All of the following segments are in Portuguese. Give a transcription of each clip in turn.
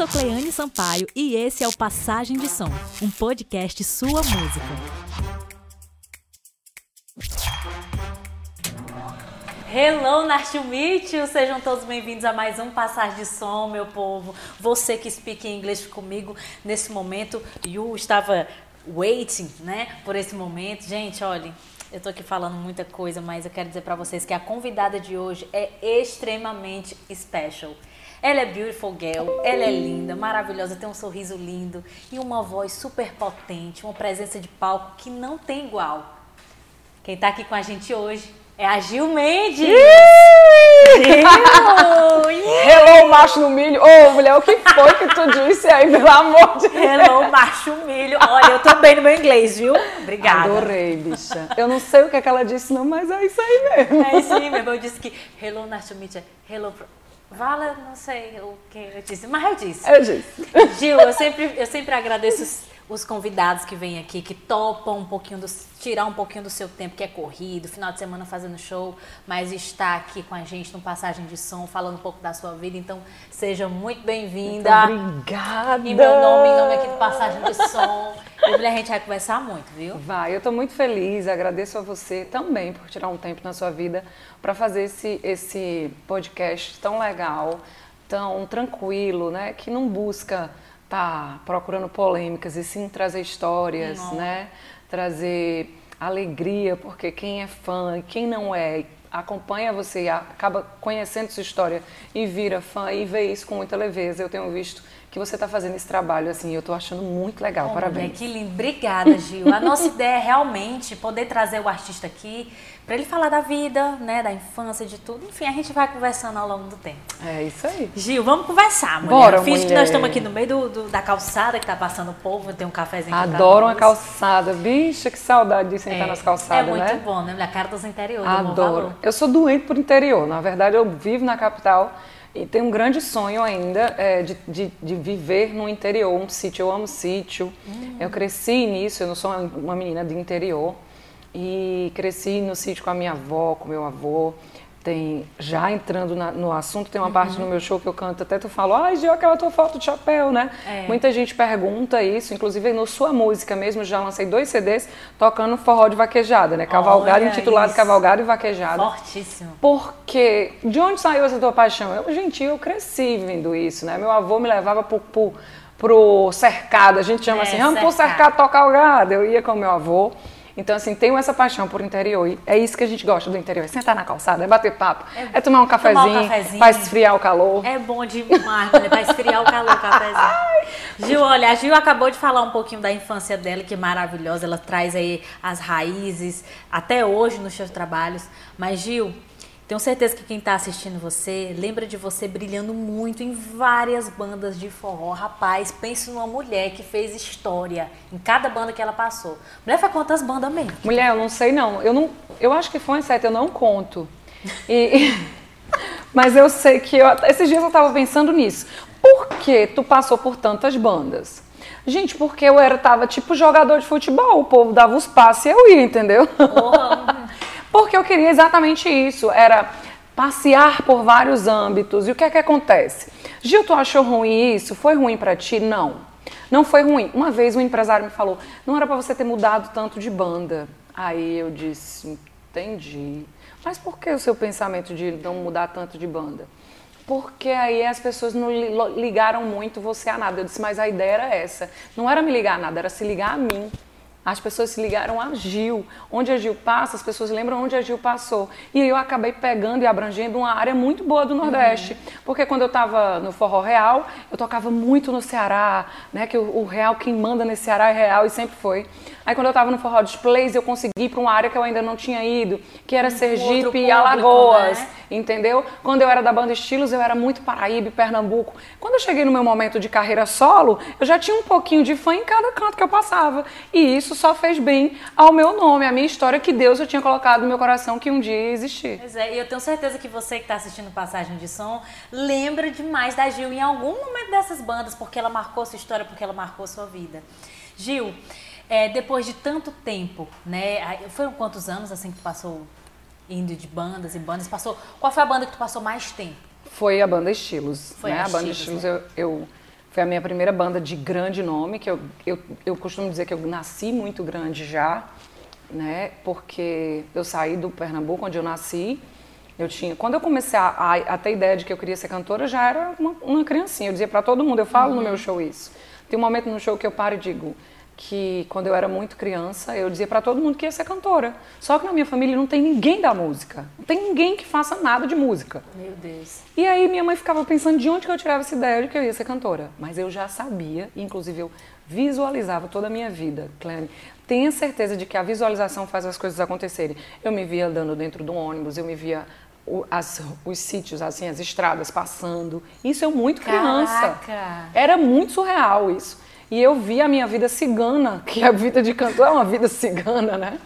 sou Cleane Sampaio e esse é o Passagem de Som, um podcast sua música. Hello, nice. Sejam todos bem-vindos a mais um Passagem de Som, meu povo. Você que speak inglês comigo nesse momento, you estava waiting, né, por esse momento. Gente, olha, eu tô aqui falando muita coisa, mas eu quero dizer para vocês que a convidada de hoje é extremamente special. Ela é beautiful girl, ela é linda, maravilhosa, tem um sorriso lindo e uma voz super potente, uma presença de palco que não tem igual. Quem tá aqui com a gente hoje é a Gil Mendes! Gil! Hello, macho no milho! Ô, oh, mulher, o que foi que tu disse aí, pelo amor de Deus? Hello, macho milho! Olha, eu tô bem no meu inglês, viu? Obrigada. Adorei, bicha. Eu não sei o que, é que ela disse, não, mas é isso aí mesmo. É isso aí mesmo. Eu disse que hello, meet you. Hello, Vala, não sei o que eu disse, mas eu disse. Eu disse. Gil, eu sempre, eu sempre agradeço os, os convidados que vêm aqui, que topam um pouquinho, do, tirar um pouquinho do seu tempo, que é corrido, final de semana fazendo show, mas está aqui com a gente no Passagem de Som, falando um pouco da sua vida. Então, seja muito bem-vinda. Obrigada. E meu nome, em nome aqui do Passagem de Som. E a gente vai conversar muito, viu? Vai, eu estou muito feliz, agradeço a você também por tirar um tempo na sua vida para fazer esse, esse podcast tão legal, tão tranquilo, né? Que não busca tá procurando polêmicas e sim trazer histórias, não. né? Trazer alegria, porque quem é fã e quem não é acompanha você e acaba conhecendo sua história e vira fã e vê isso com muita leveza. Eu tenho visto que você está fazendo esse trabalho, assim, eu estou achando muito legal. Oh, Parabéns. que lindo. Obrigada, Gil. A nossa ideia é realmente poder trazer o artista aqui para ele falar da vida, né, da infância, de tudo. Enfim, a gente vai conversando ao longo do tempo. É isso aí. Gil, vamos conversar, mulher. Bora, Finge mulher. que nós estamos aqui no meio do, do, da calçada que tá passando o povo, tem um cafezinho aqui Adoro uma calçada. Bicha, que saudade de sentar é, nas calçadas, né? É muito né? bom, né? A cara dos interiores. Adoro. Eu sou doente por interior. Na verdade, eu vivo na capital e tenho um grande sonho ainda é, de, de, de, viver no interior, um sítio. Eu amo sítio. Hum. Eu cresci nisso, eu não sou uma menina de interior. E cresci no sítio com a minha avó, com meu avô. Tem, já entrando na, no assunto, tem uma uhum. parte no meu show que eu canto, até tu falo, ai, Gil, aquela tua foto de chapéu, né? É. Muita gente pergunta isso, inclusive no sua música mesmo, já lancei dois CDs tocando forró de vaquejada, né? Cavalgada, intitulado isso. Cavalgada e Vaquejada. Fortíssimo. Porque, de onde saiu essa tua paixão? Eu, gente, eu cresci vendo isso, né? Meu avô me levava pro, pro, pro cercado, a gente chama é, assim, vamos cercado. pro cercado tocar o gado. Eu ia com meu avô. Então, assim, tenho essa paixão por interior. E é isso que a gente gosta do interior. É sentar na calçada, é bater papo, é, é tomar um cafezinho, tomar um cafezinho esfriar o calor. É bom demais, né? esfriar o calor, o cafezinho. Gil, olha, a Gil acabou de falar um pouquinho da infância dela, que é maravilhosa. Ela traz aí as raízes até hoje nos seus trabalhos. Mas, Gil, tenho certeza que quem está assistindo você lembra de você brilhando muito em várias bandas de forró. Rapaz, pense numa mulher que fez história em cada banda que ela passou. Mulher foi quantas bandas mesmo? Mulher, eu não sei não. Eu não, eu acho que foi sete, eu não conto. E, mas eu sei que eu, esses dias eu estava pensando nisso. Por que tu passou por tantas bandas? Gente, porque eu era tava tipo jogador de futebol, o povo dava os passes e eu ia, entendeu? Porra. Porque eu queria exatamente isso, era passear por vários âmbitos. E o que é que acontece? Gil, tu achou ruim isso? Foi ruim para ti? Não. Não foi ruim. Uma vez um empresário me falou: "Não era para você ter mudado tanto de banda". Aí eu disse: "Entendi". Mas por que o seu pensamento de não mudar tanto de banda? Porque aí as pessoas não ligaram muito você a nada. Eu disse: "Mas a ideia era essa. Não era me ligar a nada, era se ligar a mim". As pessoas se ligaram a Gil. Onde a Gil passa, as pessoas lembram onde a Gil passou. E eu acabei pegando e abrangendo uma área muito boa do Nordeste. Uhum. Porque quando eu estava no Forró Real, eu tocava muito no Ceará, né? Que o, o, Real, quem manda nesse Ceará é Real e sempre foi. Aí quando eu estava no Forró Displays, eu consegui ir para uma área que eu ainda não tinha ido, que era Sergipe público, e Alagoas. Né? Entendeu? Quando eu era da banda Estilos, eu era muito Paraíba Pernambuco. Quando eu cheguei no meu momento de carreira solo, eu já tinha um pouquinho de fã em cada canto que eu passava. E isso só fez bem ao meu nome, à minha história que Deus já tinha colocado no meu coração que um dia ia existir. Pois é, e eu tenho certeza que você que está assistindo Passagem de Som lembra demais da Gil em algum momento dessas bandas, porque ela marcou sua história, porque ela marcou sua vida. Gil, é, depois de tanto tempo, né? Foram quantos anos assim que passou indo de bandas e bandas? Passou? Qual foi a banda que tu passou mais tempo? Foi a banda Estilos. Foi né? a, a banda Estilos, né? eu, eu Foi a minha primeira banda de grande nome, que eu, eu, eu costumo dizer que eu nasci muito grande já, né? Porque eu saí do Pernambuco, onde eu nasci. Eu tinha, quando eu comecei a, a, a ter ideia de que eu queria ser cantora, eu já era uma, uma criancinha. Eu dizia para todo mundo, eu falo uhum. no meu show isso. Tem um momento no show que eu paro e digo, que quando eu era muito criança, eu dizia para todo mundo que ia ser cantora. Só que na minha família não tem ninguém da música. Não tem ninguém que faça nada de música. Meu Deus. E aí minha mãe ficava pensando de onde que eu tirava essa ideia de que eu ia ser cantora. Mas eu já sabia, inclusive eu visualizava toda a minha vida, Clene. Tenha certeza de que a visualização faz as coisas acontecerem. Eu me via andando dentro do ônibus, eu me via as, os sítios, assim, as estradas passando. Isso eu muito criança. Caraca. Era muito surreal isso. E eu vi a minha vida cigana, que a vida de cantor é uma vida cigana, né?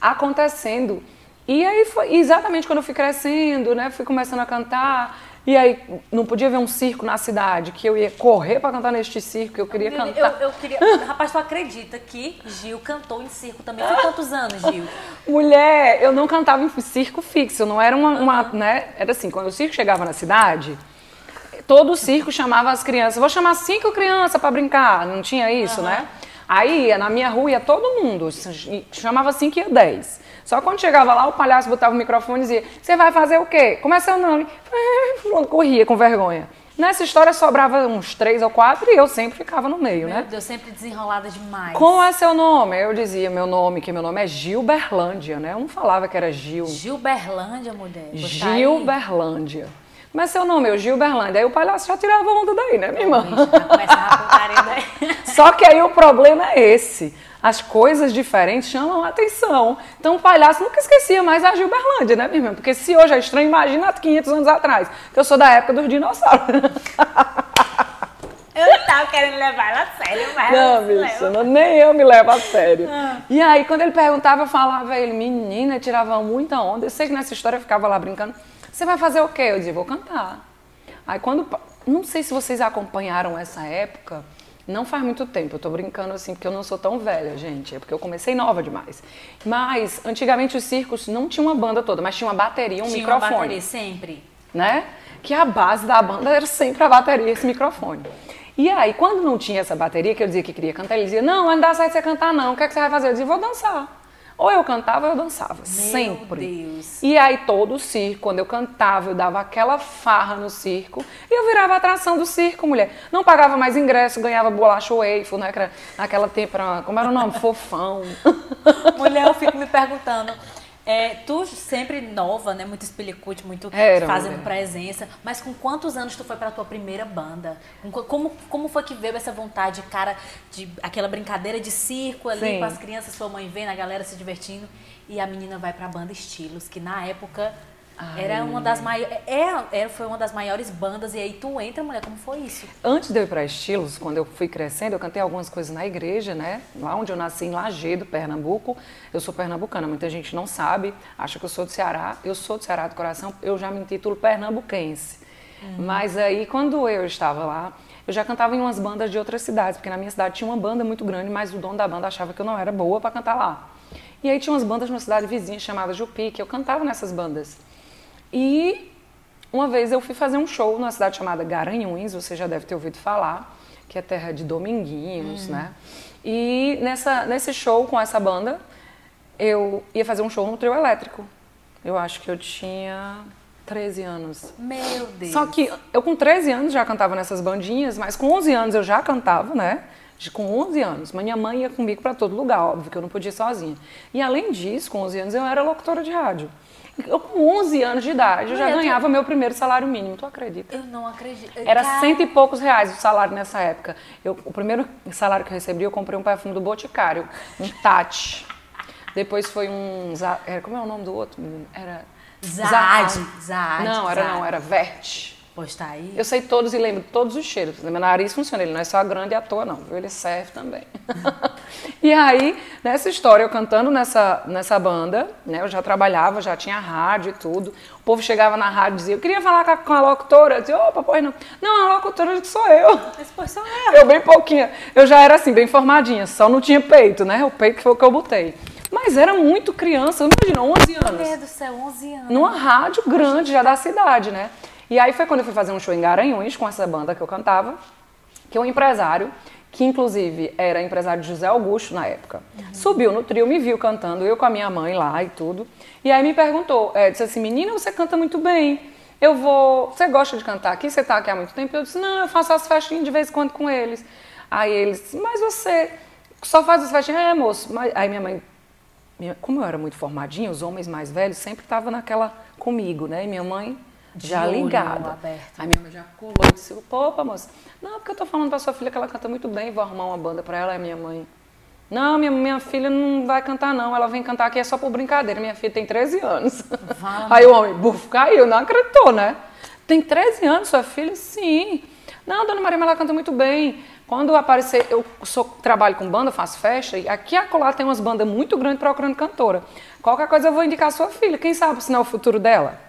Acontecendo. E aí foi exatamente quando eu fui crescendo, né? Fui começando a cantar. E aí não podia ver um circo na cidade, que eu ia correr para cantar neste circo, eu queria cantar. Eu, eu queria... Rapaz, tu acredita que Gil cantou em circo também? Foi quantos anos, Gil? Mulher, eu não cantava em circo fixo, não era uma, uma né? Era assim, quando o circo chegava na cidade, todo o circo chamava as crianças. Vou chamar cinco crianças para brincar. Não tinha isso, uhum. né? Aí, na minha rua, ia todo mundo. Chamava cinco e ia dez. Só quando chegava lá, o palhaço botava o microfone e dizia: Você vai fazer o quê? Como é seu nome? Corria com vergonha. Nessa história sobrava uns três ou quatro e eu sempre ficava no meio, meu né? Deus, sempre desenrolada demais. Como é seu nome? Eu dizia meu nome, que meu nome é Gilberlândia, né? Eu não falava que era Gil. Gilberlândia, mulher. Gilberlândia. Mas seu nome é o Gilberlândia. Aí o palhaço já tirava onda daí, né, minha irmã? Só que aí o problema é esse. As coisas diferentes chamam a atenção. Então o palhaço nunca esquecia mais a Gilberlândia, né, minha irmã? Porque se hoje é estranho, imagina há 500 anos atrás. Que eu sou da época dos dinossauros. Eu não tava querendo levar ela a sério, mas. Não, bicho, não, nem eu me levo a sério. Ah. E aí, quando ele perguntava, eu falava, ele, menina, tirava muita onda. Eu sei que nessa história eu ficava lá brincando. Você vai fazer o quê? Eu disse, vou cantar. Aí quando. Não sei se vocês acompanharam essa época. Não faz muito tempo, eu tô brincando assim, porque eu não sou tão velha, gente. É porque eu comecei nova demais. Mas, antigamente os circos não tinham uma banda toda, mas tinha uma bateria, um tinha microfone. Uma bateria, sempre. Né? Que a base da banda era sempre a bateria, esse microfone. E aí, quando não tinha essa bateria, que eu dizia que queria cantar, ele dizia, não, não dá certo você cantar não, o que, é que você vai fazer? Eu dizia, vou dançar. Ou eu cantava ou eu dançava. Meu sempre. Deus. E aí todo o circo, quando eu cantava, eu dava aquela farra no circo e eu virava atração do circo, mulher. Não pagava mais ingresso, ganhava bolacha waffle, né? Naquela tempo, como era o nome? Fofão. Mulher, eu fico me perguntando, é, tu sempre nova, né? Muito espelhicute, muito Era, fazendo presença. Mas com quantos anos tu foi pra tua primeira banda? Como, como foi que veio essa vontade, cara, de aquela brincadeira de circo ali Sim. com as crianças, sua mãe vendo, a galera se divertindo. E a menina vai pra banda Estilos, que na época Ai. Era uma das maiores. É, é, foi uma das maiores bandas. E aí tu entra, mulher, como foi isso? Antes de eu ir para Estilos, quando eu fui crescendo, eu cantei algumas coisas na igreja, né? Lá onde eu nasci, em Lagedo, Pernambuco. Eu sou pernambucana, muita gente não sabe, acha que eu sou do Ceará. Eu sou do Ceará do coração, eu já me intitulo pernambuquense. Uhum. Mas aí, quando eu estava lá, eu já cantava em umas bandas de outras cidades, porque na minha cidade tinha uma banda muito grande, mas o dono da banda achava que eu não era boa para cantar lá. E aí tinha umas bandas numa cidade vizinha chamada Jupi, que eu cantava nessas bandas. E uma vez eu fui fazer um show numa cidade chamada Garanhuns, você já deve ter ouvido falar, que é terra de Dominguinhos, hum. né? E nessa, nesse show com essa banda, eu ia fazer um show no trio elétrico. Eu acho que eu tinha 13 anos. Meu Deus! Só que eu com 13 anos já cantava nessas bandinhas, mas com 11 anos eu já cantava, né? Com 11 anos. Minha mãe ia comigo para todo lugar, óbvio que eu não podia sozinha. E além disso, com 11 anos eu era locutora de rádio. Eu, com 11 anos de idade, eu já ganhava tô... meu primeiro salário mínimo. Tu acredita? Eu não acredito. Era Car... cento e poucos reais o salário nessa época. Eu, o primeiro salário que eu recebi, eu comprei um perfume do Boticário, um Tati. Depois foi um. Era, como é o nome do outro? Era. Zad. Zad. Não, era não, era Vert. Pois tá aí. Eu sei todos e lembro todos os cheiros. Meu nariz funciona, ele não é só grande à toa, não. Viu? Ele serve também. e aí, nessa história, eu cantando nessa, nessa banda, né? Eu já trabalhava, já tinha rádio e tudo. O povo chegava na rádio e dizia, eu queria falar com a, com a locutora. Eu dizia, opa, pois não. Não, a locutora sou eu. Mas pois sou eu. Eu bem pouquinho. Eu já era assim, bem formadinha, só não tinha peito, né? O peito que foi o que eu botei. Mas era muito criança, imagina, 11 anos. Meu Deus do céu, 11 anos. Numa rádio grande já da cidade, né? E aí foi quando eu fui fazer um show em Garanhuns com essa banda que eu cantava. que um empresário, que inclusive era empresário de José Augusto na época, subiu no trio, me viu cantando, eu com a minha mãe lá e tudo, e aí me perguntou, é, disse assim, menina, você canta muito bem, eu vou, você gosta de cantar aqui, você está aqui há muito tempo? Eu disse, não, eu faço as festinhas de vez em quando com eles. Aí eles, mas você só faz as festinhas? É, moço, mas... aí minha mãe, como eu era muito formadinha, os homens mais velhos sempre estavam naquela comigo, né, e minha mãe já ligada. Aí minha mãe já colou e disse, opa, moça, não, porque eu tô falando pra sua filha que ela canta muito bem, vou arrumar uma banda pra ela. Aí minha mãe, não, minha, minha filha não vai cantar não, ela vem cantar aqui é só por brincadeira, minha filha tem 13 anos. Vamos. Aí o homem, bufo, caiu, não acreditou, né? Tem 13 anos sua filha? Sim. Não, dona Maria, mas ela canta muito bem. Quando aparecer, eu sou, trabalho com banda, faço festa, e aqui e acolá tem umas bandas muito grandes procurando cantora. Qualquer coisa eu vou indicar a sua filha, quem sabe se não é o futuro dela?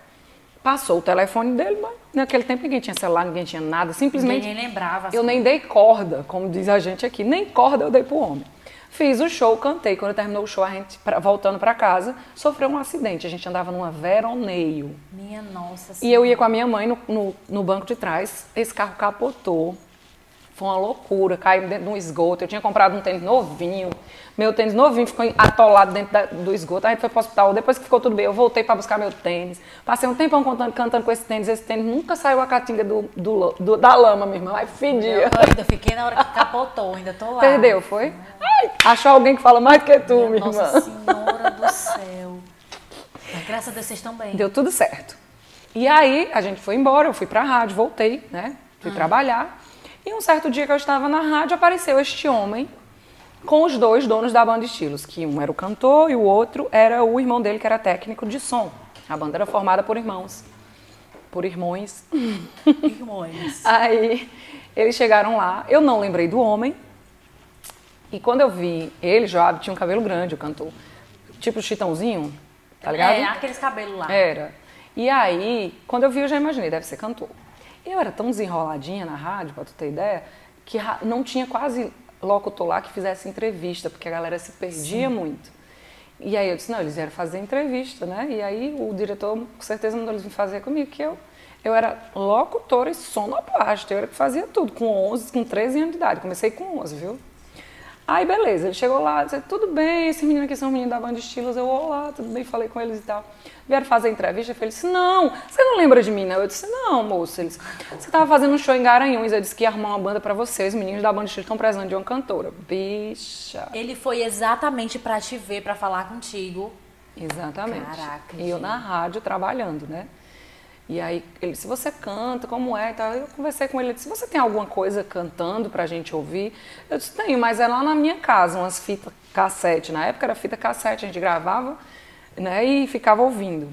Passou o telefone dele, mas naquele tempo ninguém tinha celular, ninguém tinha nada, simplesmente. Ninguém lembrava. Eu nem dei corda, como diz a gente aqui, nem corda eu dei pro homem. Fiz o show, cantei. Quando terminou o show, a gente, pra, voltando para casa, sofreu um acidente. A gente andava numa veroneio. Minha nossa senhora. E eu ia com a minha mãe no, no, no banco de trás. Esse carro capotou. Foi uma loucura, caiu dentro de um esgoto. Eu tinha comprado um tênis novinho. Meu tênis novinho ficou atolado dentro da, do esgoto. A gente foi para o hospital. Depois que ficou tudo bem, eu voltei para buscar meu tênis. Passei um tempão cantando, cantando com esse tênis. Esse tênis nunca saiu a catinga do, do, do da lama, minha irmã. Aí fedia. Eu ainda fiquei na hora que capotou, ainda tô lá. Perdeu, foi? Ai, achou alguém que fala mais do que tu, minha, minha nossa irmã. Nossa Senhora do céu. Mas, graças a Deus vocês estão bem. Deu tudo certo. E aí a gente foi embora, eu fui para a rádio, voltei, né? Fui hum. trabalhar. E um certo dia que eu estava na rádio, apareceu este homem com os dois donos da banda Estilos, que um era o cantor e o outro era o irmão dele, que era técnico de som. A banda era formada por irmãos. Por irmãos. Irmãos. Aí eles chegaram lá, eu não lembrei do homem. E quando eu vi ele, Joab tinha um cabelo grande, o cantor. Tipo chitãozinho, tá ligado? É, aqueles cabelos lá. Era. E aí, quando eu vi, eu já imaginei, deve ser cantor. Eu era tão desenroladinha na rádio, pra tu ter ideia, que não tinha quase locutor lá que fizesse entrevista, porque a galera se perdia Sim. muito. E aí eu disse, não, eles vieram fazer entrevista, né? E aí o diretor, com certeza, mandou eles me fazer comigo, que eu, eu era locutora e sonoplasta, eu era que fazia tudo, com 11, com 13 anos de idade. Comecei com 11, viu? Aí, beleza, ele chegou lá, disse, tudo bem, esse menino aqui são meninos da banda Estilos. Eu, olá, tudo bem, falei com eles e tal. Vieram fazer entrevista, eu disse, não, você não lembra de mim? Eu disse, não, moço. Eles, você estava fazendo um show em Garanhuns, eu disse que ia arrumar uma banda para você, os meninos da banda Estilos estão precisando de uma cantora. Bicha. Ele foi exatamente para te ver, para falar contigo. Exatamente. Caraca. E eu na rádio trabalhando, né? E aí ele disse, você canta, como é? Então, eu conversei com ele, ele disse, você tem alguma coisa cantando pra gente ouvir? Eu disse, tenho, mas é lá na minha casa, umas fitas cassete. Na época era fita cassete, a gente gravava né, e ficava ouvindo.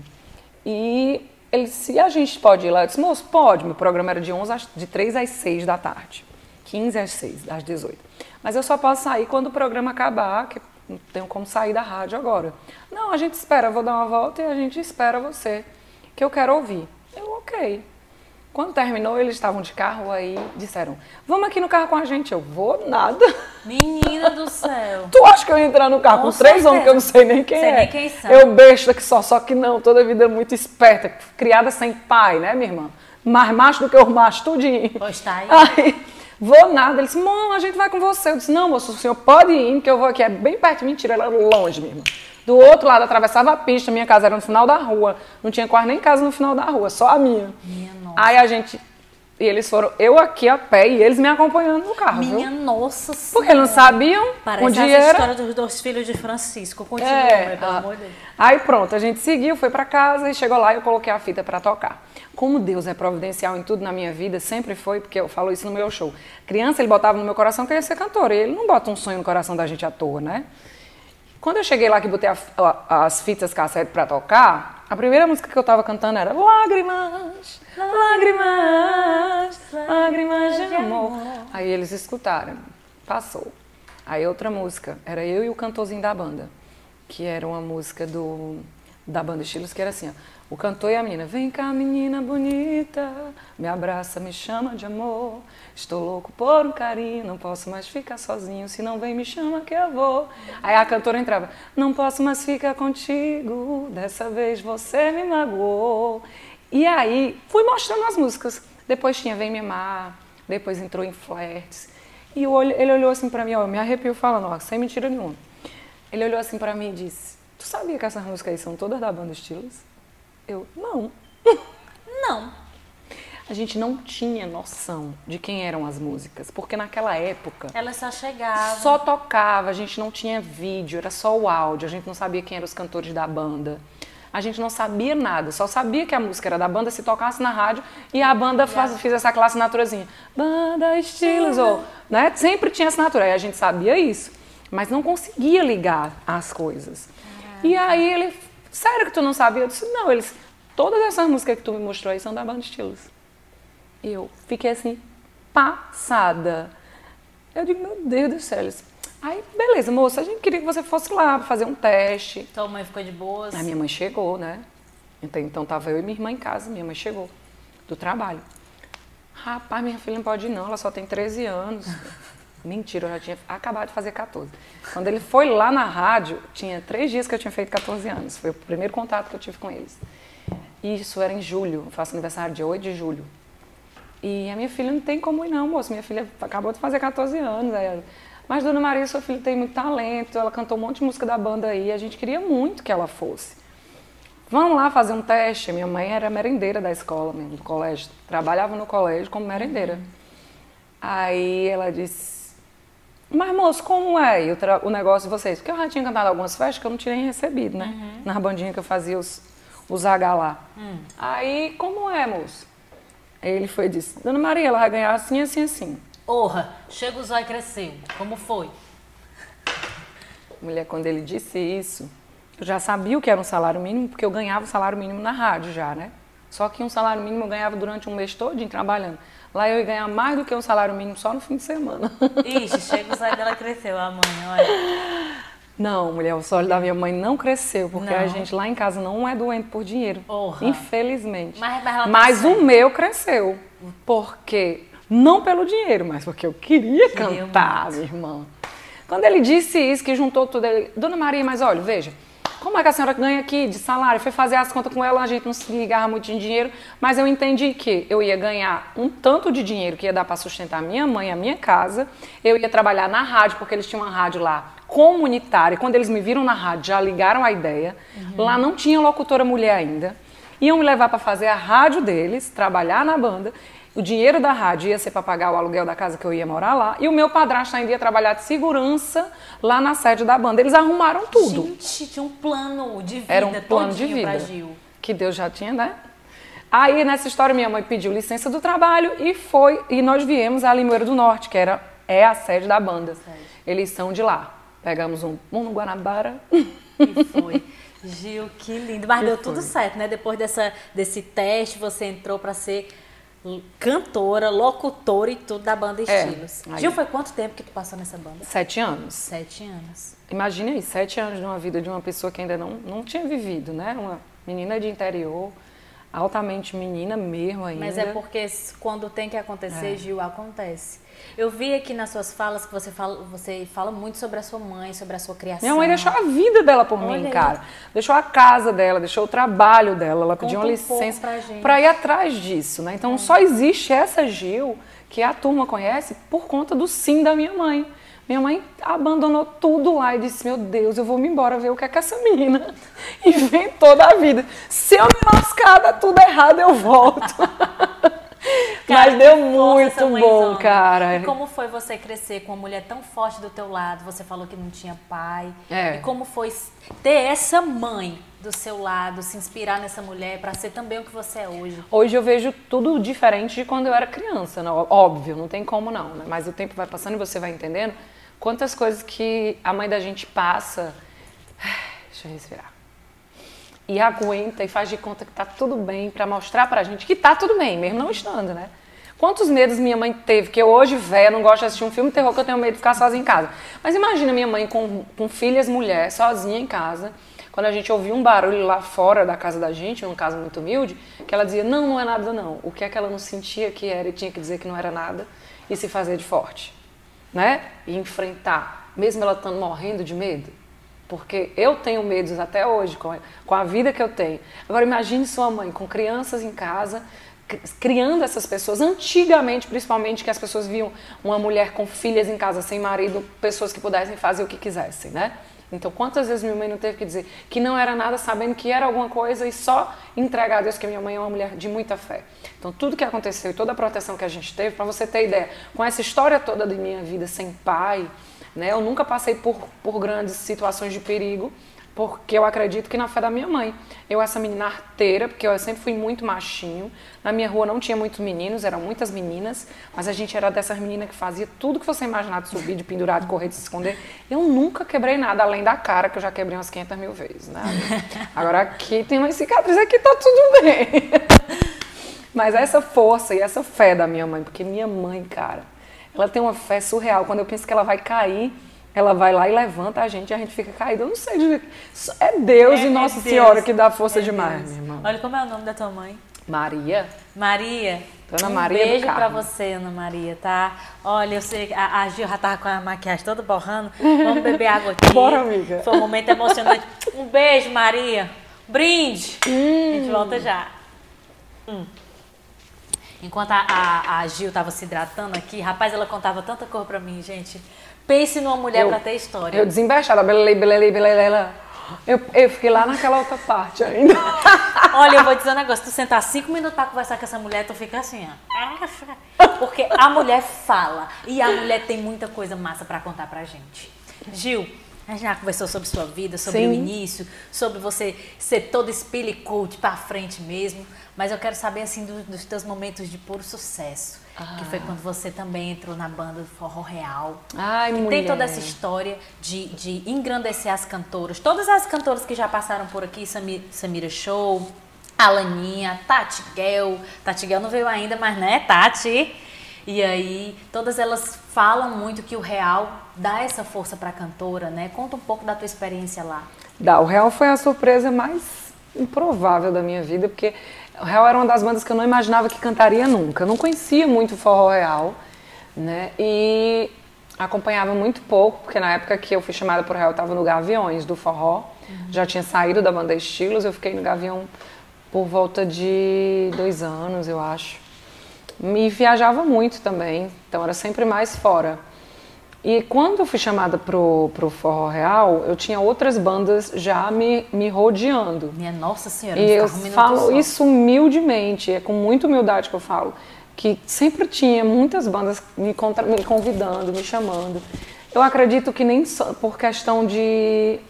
E ele disse, e a gente pode ir lá? Eu disse, moço, pode. Meu programa era de, 11 às, de 3 às 6 da tarde, 15 às 6, às 18. Mas eu só posso sair quando o programa acabar, que não tenho como sair da rádio agora. Não, a gente espera, eu vou dar uma volta e a gente espera você, que eu quero ouvir. Eu, ok. Quando terminou, eles estavam de carro aí, disseram: Vamos aqui no carro com a gente. Eu vou nada. Menina do céu. tu acha que eu ia entrar no carro com, com três homens que eu não sei nem quem sei é? Nem quem são. Eu besta que só, só que não, toda a vida muito esperta, criada sem pai, né, minha irmã? Mais macho do que os machos, tudinho. Pois tá aí. aí vou nada. Ele disse: a gente vai com você. Eu disse: Não, moço, o senhor pode ir, que eu vou aqui. É bem perto. Mentira, ela era longe, minha irmã. Do outro lado, atravessava a pista, minha casa era no final da rua. Não tinha quase nem casa no final da rua, só a minha. Minha nossa. Aí a gente. E eles foram, eu aqui a pé e eles me acompanhando no carro. Minha viu? nossa senhora. Porque não sabiam Parece onde essa era. história dos dois filhos de Francisco. Continua, É, mas, pelo ah, amor de Deus. Aí pronto, a gente seguiu, foi pra casa e chegou lá e eu coloquei a fita pra tocar. Como Deus é providencial em tudo na minha vida, sempre foi, porque eu falo isso no meu show. Criança, ele botava no meu coração que eu ia ser cantora. E ele não bota um sonho no coração da gente à toa, né? Quando eu cheguei lá que botei a- a- as fitas cassete pra tocar, a primeira música que eu tava cantando era Lágrimas, lágrimas, lágrimas de amor. Aí eles escutaram, passou. Aí outra música, era eu e o cantorzinho da banda, que era uma música do, da banda Estilos, que era assim, ó. O cantor e a menina, vem cá menina bonita, me abraça, me chama de amor. Estou louco por um carinho, não posso mais ficar sozinho, se não vem me chama que eu vou. Aí a cantora entrava, não posso mais ficar contigo, dessa vez você me magoou. E aí fui mostrando as músicas. Depois tinha Vem Me Amar, depois entrou em flertes. E ele olhou assim para mim, ó, eu me arrepio falando, ó, sem mentira nenhuma. Ele olhou assim para mim e disse: Tu sabia que essas músicas aí são todas da banda Estilos? Eu, não. Não. A gente não tinha noção de quem eram as músicas, porque naquela época. Ela só chegava. Só tocava, a gente não tinha vídeo, era só o áudio, a gente não sabia quem eram os cantores da banda. A gente não sabia nada, só sabia que a música era da banda se tocasse na rádio e a banda faz, fez essa classe assinaturazinha. Banda Estilos, ou, né? Sempre tinha assinatura, aí a gente sabia isso, mas não conseguia ligar as coisas. E aí ele, sério que tu não sabia? Eu disse, não, eles, todas essas músicas que tu me mostrou aí são da banda Estilos. E eu fiquei assim, passada. Eu digo, meu Deus do céu. Eles, Aí, beleza, moça, a gente queria que você fosse lá fazer um teste. Tua mãe ficou de boas? A minha mãe chegou, né? Então, então tava eu e minha irmã em casa, minha mãe chegou do trabalho. Rapaz, minha filha não pode ir não, ela só tem 13 anos. Mentira, eu já tinha acabado de fazer 14. Quando ele foi lá na rádio, tinha três dias que eu tinha feito 14 anos. Foi o primeiro contato que eu tive com eles. Isso era em julho, eu faço aniversário dia 8 de julho. E a minha filha não tem como ir não, moço. Minha filha acabou de fazer 14 anos. Aí mas Dona Maria, sua filha tem muito talento, ela cantou um monte de música da banda aí, a gente queria muito que ela fosse. Vamos lá fazer um teste. Minha mãe era merendeira da escola do colégio. Trabalhava no colégio como merendeira. Aí ela disse, mas moço, como é o, o, negócio de vocês? Porque eu já tinha cantado algumas festas que eu não tinha nem recebido, né? Uhum. Na bandinha que eu fazia os, os H lá. Uhum. Aí, como é, moço? Aí ele foi e disse, Dona Maria, ela vai ganhar assim, assim, assim. Orra, chega o zóio cresceu. Como foi? Mulher, quando ele disse isso, eu já sabia o que era um salário mínimo, porque eu ganhava o salário mínimo na rádio já, né? Só que um salário mínimo eu ganhava durante um mês todinho trabalhando. Lá eu ia ganhar mais do que um salário mínimo só no fim de semana. Ixi, chega o zóio dela cresceu, a mãe, olha. Não, mulher, o sólido da minha mãe não cresceu, porque não. a gente lá em casa não é doente por dinheiro. Orra. Infelizmente. Mas, mas, tá mas o meu cresceu. Porque não pelo dinheiro, mas porque eu queria, queria cantar, muito. minha irmã. Quando ele disse isso, que juntou tudo, ele, Dona Maria, mas olha, veja, como é que a senhora ganha aqui de salário? Foi fazer as contas com ela, a gente não se ligava muito de dinheiro, mas eu entendi que eu ia ganhar um tanto de dinheiro que ia dar para sustentar a minha mãe, a minha casa. Eu ia trabalhar na rádio, porque eles tinham uma rádio lá comunitária. Quando eles me viram na rádio, já ligaram a ideia. Uhum. Lá não tinha locutora mulher ainda. Iam me levar para fazer a rádio deles, trabalhar na banda. O dinheiro da rádio ia ser para pagar o aluguel da casa que eu ia morar lá. E o meu padrasto ainda ia trabalhar de segurança lá na sede da banda. Eles arrumaram tudo. Gente, tinha um plano de vida. Era um plano de vida. Que Deus já tinha, né? Aí nessa história minha mãe pediu licença do trabalho e foi e nós viemos a Limoeiro do Norte, que era é a sede da banda. Sede. Eles são de lá. Pegamos um, um no Guanabara. E foi. Gil, que lindo. Mas deu tudo certo, né? Depois dessa, desse teste, você entrou para ser cantora, locutora e tudo da banda é, Estilos. É, Gil, foi quanto tempo que tu passou nessa banda? Sete anos. Sete anos. Imagina aí, sete anos de uma vida de uma pessoa que ainda não, não tinha vivido, né? Uma menina de interior, altamente menina mesmo ainda. Mas é porque quando tem que acontecer, é. Gil, acontece. Eu vi aqui nas suas falas que você fala, você fala muito sobre a sua mãe, sobre a sua criação. Minha mãe deixou a vida dela por Olha mim, aí. cara. Deixou a casa dela, deixou o trabalho dela. Ela pediu uma licença um para ir atrás disso, né? Então é. só existe essa Gil que a turma conhece por conta do sim da minha mãe. Minha mãe abandonou tudo lá e disse: Meu Deus, eu vou me embora ver o que é que essa menina inventou da vida. Se eu me lascar, dá tudo errado, eu volto. Cara, Mas deu muito bom, cara. E como foi você crescer com uma mulher tão forte do teu lado? Você falou que não tinha pai. É. E como foi ter essa mãe do seu lado, se inspirar nessa mulher para ser também o que você é hoje? Hoje eu vejo tudo diferente de quando eu era criança, não? óbvio, não tem como não, né? Mas o tempo vai passando e você vai entendendo quantas coisas que a mãe da gente passa. Deixa eu respirar e aguenta e faz de conta que tá tudo bem para mostrar pra gente que tá tudo bem, mesmo não estando, né? Quantos medos minha mãe teve, que eu hoje, velha, não gosto de assistir um filme de terror, que eu tenho medo de ficar sozinha em casa. Mas imagina minha mãe com, com filhas mulher, sozinha em casa, quando a gente ouvia um barulho lá fora da casa da gente, numa casa muito humilde, que ela dizia, não, não é nada não. O que é que ela não sentia que era e tinha que dizer que não era nada e se fazer de forte, né? E enfrentar, mesmo ela estando morrendo de medo. Porque eu tenho medos até hoje com a, com a vida que eu tenho. Agora imagine sua mãe com crianças em casa, criando essas pessoas. Antigamente, principalmente, que as pessoas viam uma mulher com filhas em casa sem marido, pessoas que pudessem fazer o que quisessem, né? Então, quantas vezes minha mãe não teve que dizer que não era nada, sabendo que era alguma coisa e só entregar a Deus, que minha mãe é uma mulher de muita fé. Então, tudo que aconteceu e toda a proteção que a gente teve, para você ter ideia, com essa história toda de minha vida sem pai, né, eu nunca passei por, por grandes situações de perigo, porque eu acredito que na fé da minha mãe. Eu, essa menina arteira, porque eu sempre fui muito machinho. Na minha rua não tinha muitos meninos, eram muitas meninas, mas a gente era dessas meninas que fazia tudo que você imaginar de subir, de pendurar, de correr, de se esconder. Eu nunca quebrei nada, além da cara, que eu já quebrei umas 500 mil vezes, né? Agora aqui tem uma cicatriz, aqui tá tudo bem. Mas essa força e essa fé da minha mãe, porque minha mãe, cara, ela tem uma fé surreal. Quando eu penso que ela vai cair, ela vai lá e levanta a gente e a gente fica caído. Eu não sei de É Deus é, e Nossa é Deus. Senhora que dá força é demais, minha irmã. Olha como é o nome da tua mãe. Maria. Maria. Um Maria beijo pra você, Ana Maria, tá? Olha, eu sei que a, a Gil já tava com a maquiagem toda borrando. Vamos beber água aqui. Bora, amiga. Foi um momento emocionante. Um beijo, Maria. Brinde. Hum. A gente volta já. Hum. Enquanto a, a, a Gil tava se hidratando aqui, rapaz, ela contava tanta cor pra mim, gente. Pense numa mulher pra ter história. Eu desembechada, belele, belele, belele, eu, eu fiquei lá naquela outra parte ainda. Olha, eu vou dizer um negócio. Tu sentar cinco minutos pra conversar com essa mulher, tu fica assim, ó. Porque a mulher fala. E a mulher tem muita coisa massa pra contar pra gente. Gil, a gente já conversou sobre sua vida, sobre Sim. o início, sobre você ser todo espelho coach pra frente mesmo. Mas eu quero saber, assim, do, dos teus momentos de puro sucesso. Ah. Que foi quando você também entrou na banda do Forró Real. Ai, que mulher. tem toda essa história de, de engrandecer as cantoras. Todas as cantoras que já passaram por aqui, Samira Show, Alaninha, Tati Gel. Tati Gel não veio ainda, mas né, Tati? E aí, todas elas falam muito que o Real dá essa força para a cantora, né? Conta um pouco da tua experiência lá. Dá, o Real foi a surpresa mais improvável da minha vida, porque o Real era uma das bandas que eu não imaginava que cantaria nunca. Eu não conhecia muito o forró real, né? E acompanhava muito pouco, porque na época que eu fui chamada por Real, eu estava no Gaviões do forró. Uhum. Já tinha saído da banda Estilos, eu fiquei no Gavião por volta de dois anos, eu acho. E viajava muito também, então era sempre mais fora. E quando eu fui chamada pro, pro Forró Real, eu tinha outras bandas já me, me rodeando. Minha Nossa Senhora, E eu falo isso humildemente, é com muita humildade que eu falo. Que sempre tinha muitas bandas me, contra, me convidando, me chamando. Eu acredito que nem só por questão de,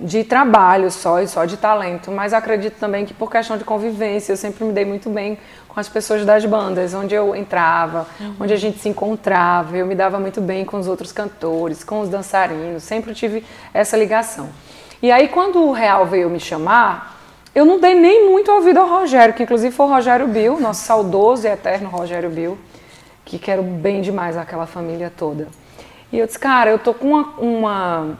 de trabalho só e só de talento, mas acredito também que por questão de convivência, eu sempre me dei muito bem com as pessoas das bandas, onde eu entrava, uhum. onde a gente se encontrava, eu me dava muito bem com os outros cantores, com os dançarinos, sempre tive essa ligação. E aí quando o Real veio me chamar, eu não dei nem muito ouvido ao Rogério, que inclusive foi o Rogério Bill, nosso saudoso e eterno Rogério Bill, que quero bem demais aquela família toda. E eu disse, cara, eu tô com uma, uma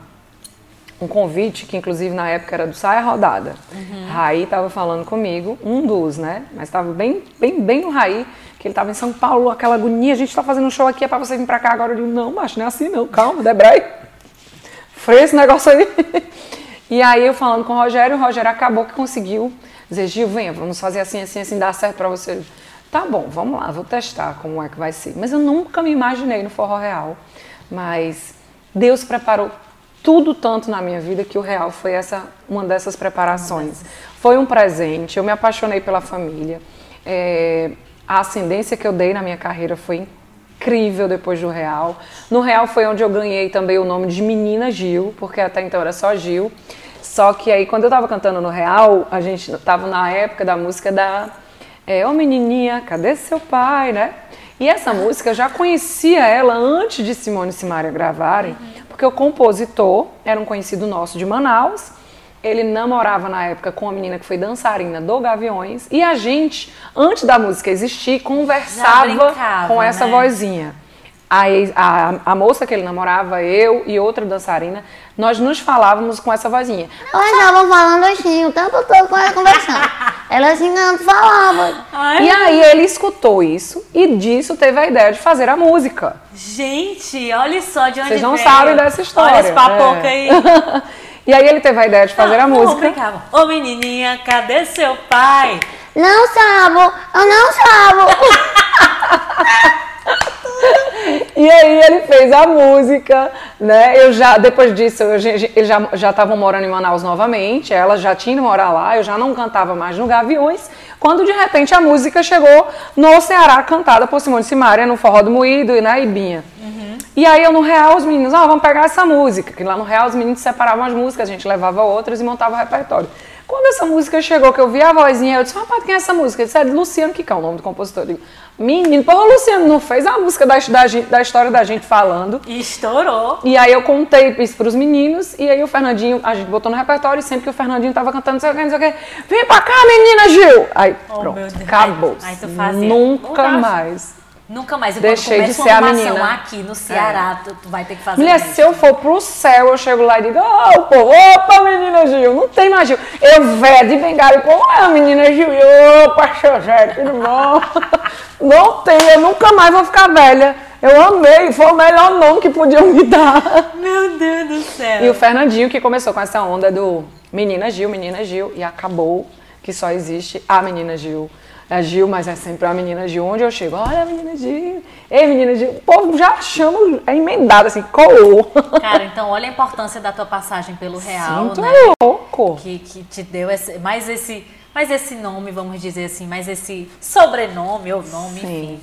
um convite, que inclusive na época era do Saia Rodada. Uhum. Raí estava falando comigo, um dos, né? Mas estava bem, bem, bem no Raí, que ele estava em São Paulo, aquela agonia, a gente está fazendo um show aqui, é para você vir para cá agora. Eu digo, não, macho, não é assim não, calma, Debray. Freia esse negócio aí. e aí eu falando com o Rogério, o Rogério acabou que conseguiu dizer, Gil, venha, vamos fazer assim, assim, assim, dá certo para você. Tá bom, vamos lá, vou testar como é que vai ser. Mas eu nunca me imaginei no Forró Real. Mas Deus preparou tudo tanto na minha vida que o real foi essa uma dessas preparações. Foi um presente, eu me apaixonei pela família. É, a ascendência que eu dei na minha carreira foi incrível depois do real. No real foi onde eu ganhei também o nome de Menina Gil, porque até então era só Gil. Só que aí quando eu tava cantando no real, a gente tava na época da música da é, Ô menininha, cadê seu pai, né? E essa música eu já conhecia ela antes de Simone e Simaria gravarem. Uhum porque o compositor era um conhecido nosso de Manaus. Ele namorava na época com uma menina que foi dançarina do Gaviões. E a gente, antes da música existir, conversava com essa né? vozinha. A, a, a, moça que ele namorava, eu e outra dançarina, nós nos falávamos com essa vozinha. Nós estavam falando assim, o tempo todo com ela conversando. ela assim, não falava. Ai, e aí ele escutou isso e disso teve a ideia de fazer a música. Gente, olha só de onde Vocês não veio. sabem dessa história. Olha esse papoca é. aí. e aí ele teve a ideia de fazer a música. Ô menininha, cadê seu pai? Não sabo, eu não sabo. E aí ele fez a música, né? Eu já, depois disso, eu, já- eles já estavam morando em Manaus novamente, ela já tinha ido morar lá, eu já não cantava mais no Gaviões, quando de repente a música chegou no Ceará, cantada por Simone Simaria, no Forró do Moído e na Ibinha. E aí eu no Real, os meninos, ó, vamos pegar essa música, que lá no Real os meninos separavam as músicas, a gente levava outras e montava o repertório. Quando essa música chegou, que eu vi a vozinha, eu disse, rapaz, quem é essa música? Ele disse, é de Luciano Kika, o nome do compositor. Eu digo, menino, porra, o Luciano não fez a música da, da, da história da gente falando. E estourou. E aí eu contei isso pros meninos, e aí o Fernandinho, a gente botou no repertório, e sempre que o Fernandinho tava cantando, não sei o que, não sei o que, vem pra cá, menina Gil! Aí, Oh, pronto, acabou. Aí tu fazia. Nunca mais. Nunca mais. E Deixei de ser a menina. aqui no Ceará, tu, tu vai ter que fazer Mulher, isso. se eu for pro céu, eu chego lá e digo, ó, o povo, opa, menina Gil, não tem mais Gil. Eu velho de bengala, e o povo, é a menina Gil, opa, tudo bom? Não tem, eu nunca mais vou ficar velha. Eu amei, foi o melhor nome que podiam me dar. Meu Deus do céu. E o Fernandinho que começou com essa onda do Menina Gil, Menina Gil, e acabou que só existe a Menina Gil. É Gil, mas é sempre a Menina Gil. Onde eu chego, olha a Menina Gil, ei Menina Gil. O povo já chama, é emendado assim, colou. Cara, então olha a importância da tua passagem pelo Real, Muito né? louco. Que, que te deu esse, mais, esse, mais esse nome, vamos dizer assim, mais esse sobrenome ou nome, Sim. enfim.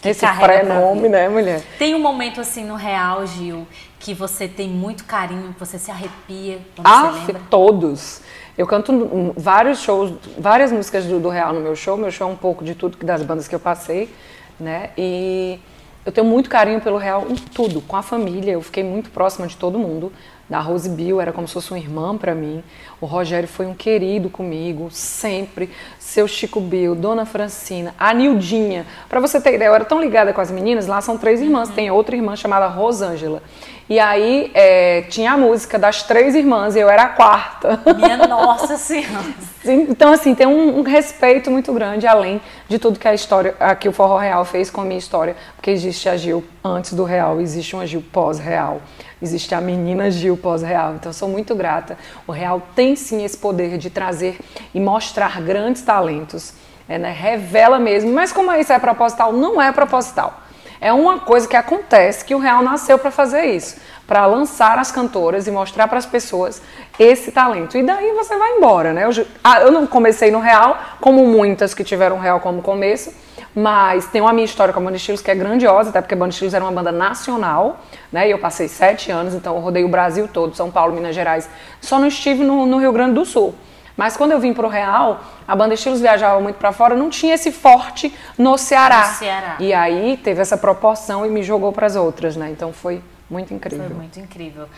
que Esse pré-nome, né, mulher? Tem um momento assim no Real, Gil, que você tem muito carinho, você se arrepia quando Ah, você lembra. todos. Eu canto vários shows, várias músicas do, do Real no meu show. Meu show é um pouco de tudo das bandas que eu passei, né? E eu tenho muito carinho pelo Real em tudo, com a família. Eu fiquei muito próxima de todo mundo. Da Rose Bill era como se fosse uma irmã para mim. O Rogério foi um querido comigo, sempre. Seu Chico Bill, Dona Francina, a Nildinha. Para você ter ideia, eu era tão ligada com as meninas, lá são três irmãs. Tem outra irmã chamada Rosângela. E aí é, tinha a música das três irmãs e eu era a quarta. Minha nossa senhora. Então, assim, tem um, um respeito muito grande, além de tudo que a história, que o Forró Real fez com a minha história, porque existe a Gil antes do Real, existe uma Gil pós-Real, existe a menina Gil pós-Real. Então, sou muito grata. O Real tem sim esse poder de trazer e mostrar grandes talentos, é, né? revela mesmo, mas como isso é proposital, não é proposital. É uma coisa que acontece que o Real nasceu para fazer isso, para lançar as cantoras e mostrar para as pessoas esse talento. E daí você vai embora, né? Eu, ah, eu não comecei no Real, como muitas que tiveram Real como começo, mas tem uma minha história com a Banda Estilos que é grandiosa, até porque a Banda Estilos era uma banda nacional, né? E eu passei sete anos, então eu rodei o Brasil todo, São Paulo, Minas Gerais. Só não estive no, no Rio Grande do Sul. Mas quando eu vim pro Real, a banda Estilos viajava muito para fora, não tinha esse forte no Ceará. No Ceará. E aí teve essa proporção e me jogou para as outras, né? Então foi muito incrível. Foi muito incrível.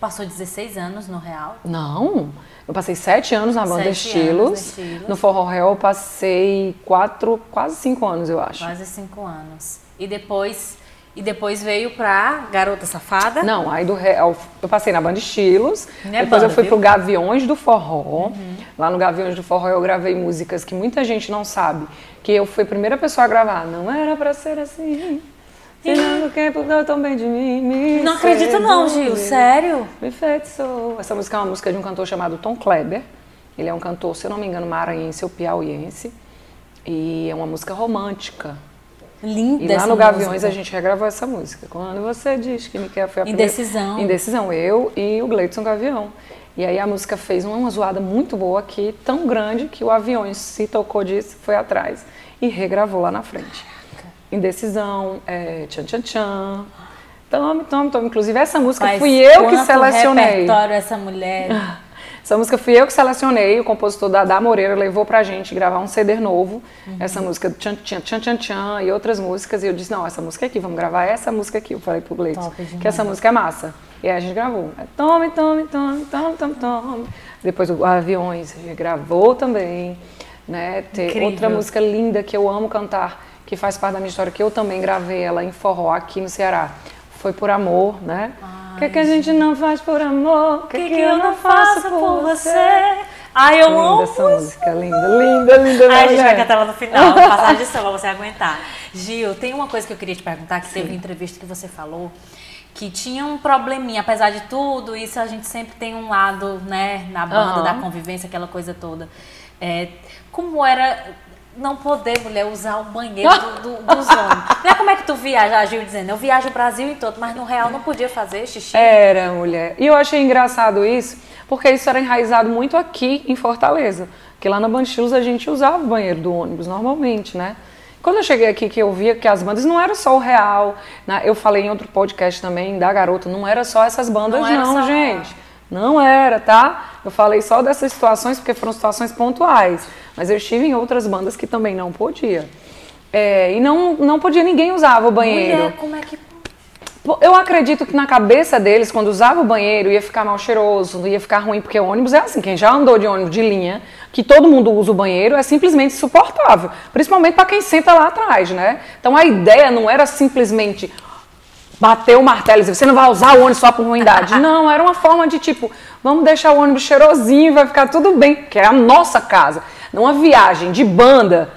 Passou 16 anos no Real. Não, eu passei sete anos na banda Estilos. anos no Estilos. No Forró Real eu passei quatro, quase cinco anos, eu acho. Quase cinco anos. E depois, e depois veio pra Garota Safada. Não, aí do Real, eu passei na banda Estilos, é depois banda, eu fui viu? Uhum. pro Gaviões do Forró. Lá no Gaviões do Forró eu gravei músicas que muita gente não sabe, que eu fui a primeira pessoa a gravar. Não era pra ser assim. Se não quer porque tão bem de mim. me Não acredito não, Gil. Sério? Me feitiçou. Essa música é uma música de um cantor chamado Tom Kleber. Ele é um cantor, se eu não me engano, maranhense ou piauiense. E é uma música romântica. Linda E lá no Gaviões música. a gente regravou essa música. Quando você diz que me quer, foi a Indecisão. primeira... Indecisão. Eu e o Gleidson Gavião. E aí a música fez uma zoada muito boa aqui, tão grande que o Aviões se tocou disso, foi atrás e regravou lá na frente. Indecisão, é, tchan tchan tchan. Tome, tome, tome. Inclusive essa música Mas fui eu que selecionei. repertório essa mulher. Essa música fui eu que selecionei, o compositor Dada Moreira levou pra gente gravar um CD novo, Uhum. essa música Tchan Tchan Tchan Tchan Tchan e outras músicas, e eu disse, não, essa música aqui, vamos gravar essa música aqui, eu falei pro Gleito, que essa música é massa. E aí a gente gravou, é, tome, tome, tome, tome, tome, tome. Depois o Aviões, a gente gravou também, né, tem outra música linda que eu amo cantar, que faz parte da minha história, que eu também gravei ela em forró aqui no Ceará, foi Por Amor, né, o que, que a gente não faz por amor? O que, que eu não faço por você? Ai, eu Linda amo. essa música, linda, linda, linda. Ai, a gente vai cantar ela no final, passagem de pra você aguentar. Gil, tem uma coisa que eu queria te perguntar, que teve uma entrevista que você falou, que tinha um probleminha, apesar de tudo, isso a gente sempre tem um lado, né, na banda Aham. da convivência, aquela coisa toda. É, como era não poder, mulher, usar o banheiro do, do, dos homens. Não é como é que tu viaja, Gil dizendo, eu viajo o Brasil em todo, mas no real não podia fazer xixi. Era, mulher. E eu achei engraçado isso, porque isso era enraizado muito aqui em Fortaleza. Porque lá na Banchilus a gente usava o banheiro do ônibus normalmente, né? Quando eu cheguei aqui, que eu via que as bandas não era só o real, né? eu falei em outro podcast também da garota, não era só essas bandas, Não não, gente. Não era, tá? Eu falei só dessas situações porque foram situações pontuais. Mas eu estive em outras bandas que também não podia. É, e não, não podia, ninguém usava o banheiro. Mulher, como é que... Eu acredito que na cabeça deles, quando usava o banheiro, ia ficar mal cheiroso, ia ficar ruim, porque o ônibus é assim, quem já andou de ônibus de linha, que todo mundo usa o banheiro, é simplesmente insuportável. Principalmente para quem senta lá atrás, né? Então a ideia não era simplesmente bater o martelo e dizer, você não vai usar o ônibus só por ruindade. Não, era uma forma de tipo, vamos deixar o ônibus cheirosinho, vai ficar tudo bem, que é a nossa casa. Numa viagem de banda,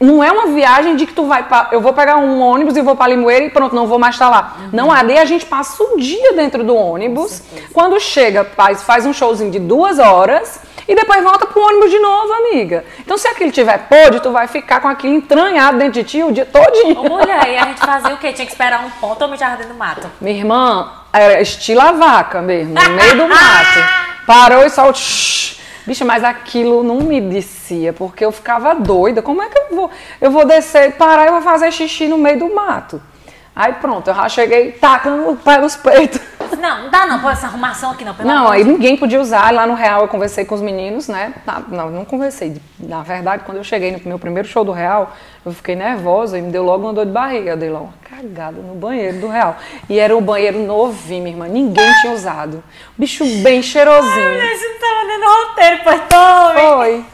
não é uma viagem de que tu vai pra, eu vou pegar um ônibus e vou para Limoeiro e pronto, não vou mais estar lá. Não, ali a gente passa o dia dentro do ônibus. Quando chega, faz, faz um showzinho de duas horas e depois volta pro ônibus de novo, amiga. Então se aquilo tiver podre, tu vai ficar com aquilo entranhado dentro de ti o dia todinho. Ô, mulher, e a gente fazia o quê? Tinha que esperar um ponto ou mijava dentro do mato? Minha irmã era estilo a vaca mesmo, no meio do mato. Parou e só o tsh. Bicha, mas aquilo não me descia, porque eu ficava doida. Como é que eu vou? Eu vou descer, parar e vou fazer xixi no meio do mato. Aí pronto, eu já cheguei tacando o pé nos peitos. Não, não dá não, pô, essa arrumação aqui não. Pelo Não, aí ninguém podia usar. Lá no Real eu conversei com os meninos, né? Tá, Não, não conversei. Na verdade, quando eu cheguei no meu primeiro show do Real, eu fiquei nervosa e me deu logo uma dor de barriga. Eu dei logo uma cagada no banheiro do Real. E era um banheiro novinho, minha irmã. Ninguém tinha usado. Bicho bem cheirosinho. Deus. Você não tava lendo roteiro, pois tome. Foi.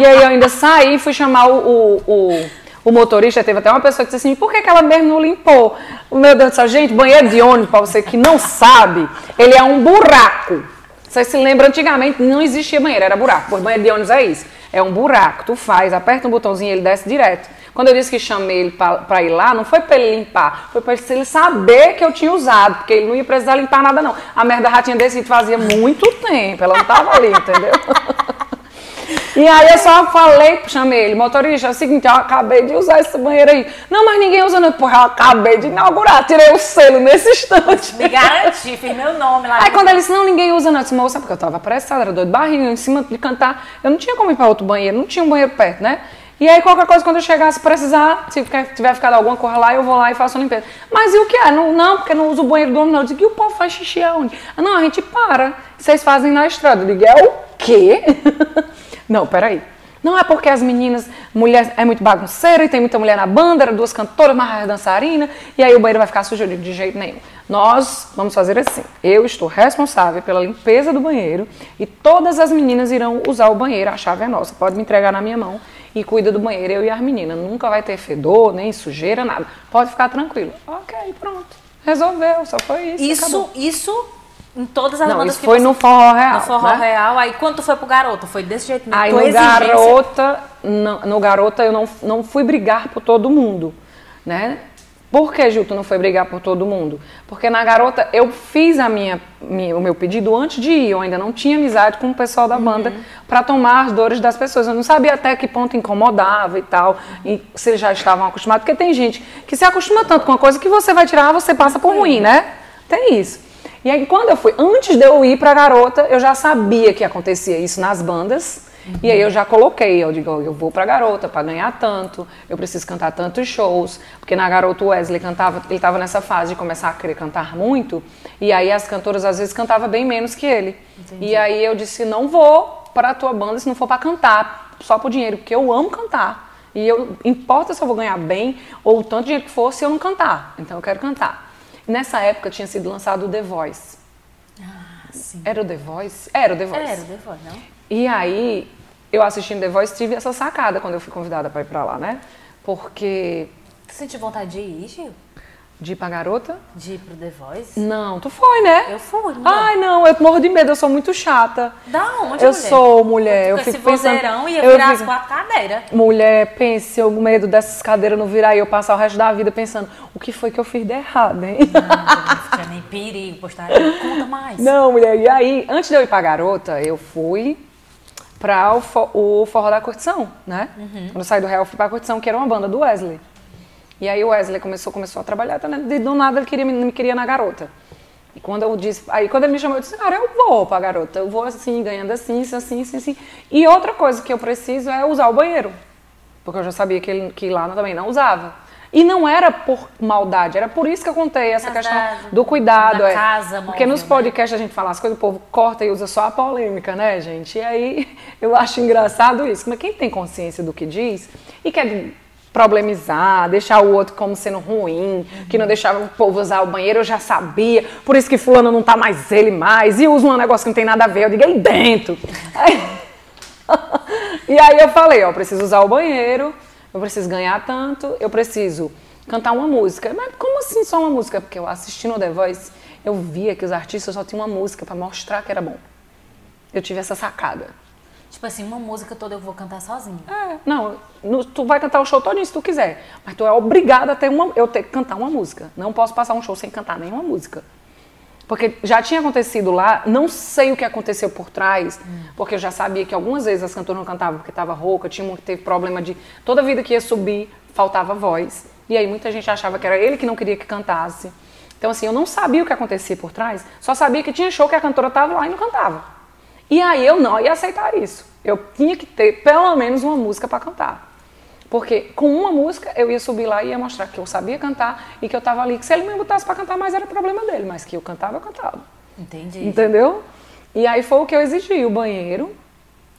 E aí eu ainda saí, fui chamar o, o, o, o motorista, teve até uma pessoa que disse assim, por que, que ela mesmo não limpou? Meu Deus do céu, gente, banheiro de ônibus, pra você que não sabe, ele é um buraco. Você se lembra, antigamente não existia banheiro, era buraco. Pois banheiro de ônibus é isso, é um buraco. Tu faz, aperta um botãozinho e ele desce direto. Quando eu disse que chamei ele pra ir lá, não foi pra ele limpar, foi pra ele saber que eu tinha usado, porque ele não ia precisar limpar nada não. A merda já tinha descido fazia muito tempo, ela não tava ali, entendeu? E aí eu só falei, chamei ele, motorista, é o seguinte, eu acabei de usar esse banheiro aí. Não, mas ninguém usa não. Porra, eu acabei de inaugurar, tirei o selo nesse instante. Me garanti, fiz meu nome lá. Aí quando ele disse, não, ninguém usa não, eu disse, moça, porque eu tava apressada, era dor de barriga, em cima de cantar. Eu não tinha como ir pra outro banheiro, não tinha um banheiro perto, né? E aí qualquer coisa, quando eu chegasse precisar, se tiver ficado alguma coisa lá, eu vou lá e faço a limpeza. Mas e o que é? Não, não porque não uso o banheiro do homem, não. Eu disse, e o povo faz xixi aonde? Ah, não, a gente para. Vocês fazem na estrada. Eu digo, é o quê? não, peraí. Não é porque as meninas, mulher é muito bagunceira e tem muita mulher na banda, eram duas cantoras, mais dançarina, e aí o banheiro vai ficar sujo de jeito nenhum. Nós vamos fazer assim. Eu estou responsável pela limpeza do banheiro e todas as meninas irão usar o banheiro. A chave é nossa. Pode me entregar na minha mão e cuida do banheiro, eu e as meninas. Nunca vai ter fedor, nem sujeira, nada. Pode ficar tranquilo. Ok, pronto. Resolveu, só foi isso. Isso, acabou. isso em todas as Não, bandas isso que foi você... no Forró Real. No Forró né? Real. Aí quando tu foi pro Garoto, foi desse jeito mesmo? Aí Tua no exigência- Garota, no, no Garota eu não, não fui brigar por todo mundo, né? Por que, tu não foi brigar por todo mundo? Porque na Garota eu fiz a minha, minha- o meu pedido antes de ir, eu ainda não tinha amizade com o pessoal da banda para tomar as dores das pessoas. Eu não sabia até que ponto incomodava e tal, e se eles já estavam acostumados, porque tem gente que se acostuma tanto com uma coisa que você vai tirar, você passa por ruim, né? Tem isso. E aí, quando eu fui, antes de eu ir pra garota, eu já sabia que acontecia isso nas bandas. E aí eu já coloquei, eu digo, eu vou pra garota para ganhar tanto, eu preciso cantar tantos shows, porque na garota o Wesley cantava, ele estava nessa fase de começar a querer cantar muito, e aí as cantoras às vezes cantavam bem menos que ele. E aí eu disse, não vou para a tua banda se não for para cantar, só por dinheiro, porque eu amo cantar. E eu importa se eu vou ganhar bem ou o tanto de dinheiro que for se eu não cantar. Então eu quero cantar. Nessa época tinha sido lançado o The Voice. Ah, sim. Era o The Voice? Era o The Voice. Era, depois, não? E aí, eu assistindo The Voice, tive essa sacada quando eu fui convidada para ir para lá, né? Porque Tu sentiu vontade de ir, Gil? De ir pra garota? De ir pro The Voice? Não, tu foi, né? Eu fui, mulher. Ai, não, eu morro de medo, eu sou muito chata. Da onde, eu mulher? sou mulher, eu Com esse fico pensando... vozeirão ia eu virar as fico- quatro cadeiras. Mulher, pense, eu com medo dessas cadeiras não virar e eu passar o resto da vida pensando, o que foi que eu fiz de errado, hein? Não tinha nem perigo, postaria. Conta mais. Não, mulher, e aí, antes de eu ir pra garota, eu fui para o, fo- o Forró da Curtição, né? Uhum. Quando eu saí do Real, eu fui pra Curtição, que era uma banda do Wesley. E aí o Wesley começou, começou a trabalhar, tá, né? e do nada ele queria, me queria na garota. E quando eu disse, aí quando ele me chamou, eu disse, cara, eu vou pra garota, eu vou assim, ganhando assim, assim, assim, assim. E outra coisa que eu preciso é usar o banheiro. Porque eu já sabia que, ele, que lá também não usava. E não era por maldade, era por isso que eu contei essa questão do cuidado. da é. casa Porque móvel, nos né? podcasts a gente fala as coisas, o povo corta e usa só a polêmica, né, gente? E aí eu acho engraçado isso. Mas quem tem consciência do que diz e quer problemizar, deixar o outro como sendo ruim, que não deixava o povo usar o banheiro, eu já sabia, por isso que fulano não tá mais ele mais, e usa um negócio que não tem nada a ver, eu digo aí dentro. E aí eu falei, ó, preciso usar o banheiro, eu preciso ganhar tanto, eu preciso cantar uma música. Mas como assim só uma música? Porque eu assistindo o The Voice, eu via que os artistas só tinham uma música pra mostrar que era bom. Eu tive essa sacada. Tipo assim, uma música toda eu vou cantar sozinha. É, não, no- tu vai cantar o show todinho se tu quiser, mas tu é obrigada a ter uma, eu ter que cantar uma música. Não posso passar um show sem cantar nenhuma música. Porque já tinha acontecido lá, não sei o que aconteceu por trás, porque eu já sabia que algumas vezes as cantoras não cantavam porque estava rouca, tinha um teve problema de toda vida que ia subir faltava voz. E aí muita gente achava que era ele que não queria que cantasse. Então assim, eu não sabia o que acontecia por trás, só sabia que tinha show que a cantora estava lá e não cantava. E aí eu não ia aceitar isso. Eu tinha que ter pelo menos uma música para cantar. Porque com uma música eu ia subir lá e ia mostrar que eu sabia cantar e que eu estava ali. Que se ele me botasse para cantar mais era problema dele, mas que eu cantava, eu cantava. Entendi. Entendeu? E aí foi o que eu exigi: o banheiro,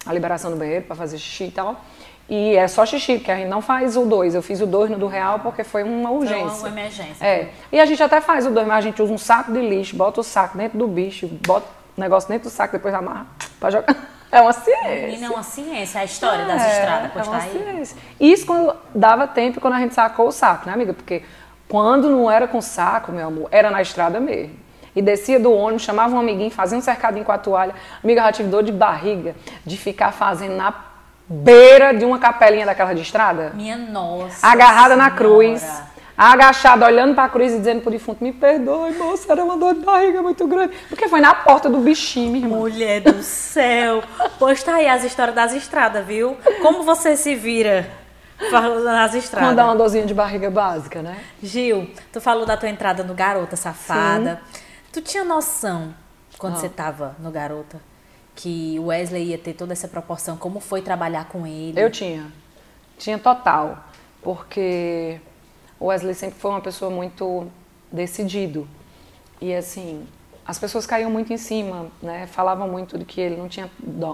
a liberação do banheiro para fazer xixi e tal. E é só xixi, porque a gente não faz o dois. Eu fiz o dois no do real porque foi uma Foi urgência. uma emergência. É. E a gente até faz o dois, mas a gente usa um saco de lixo, bota o saco dentro do bicho, bota o negócio dentro do saco, depois amarra pra jogar. É uma ciência. Menina, é uma ciência, a história das É, estradas, é pois uma tá aí. ciência. Isso quando dava tempo quando a gente sacou o saco, né, amiga? Porque quando não era com saco, meu amor, era na estrada mesmo. E descia do ônibus, chamava um amiguinho, fazia um cercadinho com a toalha. Amiga, eu já tive dor de barriga de ficar fazendo na beira de uma capelinha daquela de estrada. Minha nossa. agarrada na Senhora. cruz, agachada, olhando pra cruz e dizendo pro defunto, me perdoe, moça, era uma dor de barriga muito grande. Porque foi na porta do bichinho, minha irmã. Mulher do céu. Pois tá aí as histórias das estradas, viu? Como você se vira nas estradas? Dá uma dorzinha de barriga básica, né? Gil, tu falou da tua entrada no Garota Safada. Tu tinha noção, quando você tava no Garota, que o Wesley ia ter toda essa proporção? Como foi trabalhar com ele? Eu tinha. Tinha total. Porque o Wesley sempre foi uma pessoa muito decidido. E assim, as pessoas caíam muito em cima, né? Falavam muito de que ele não tinha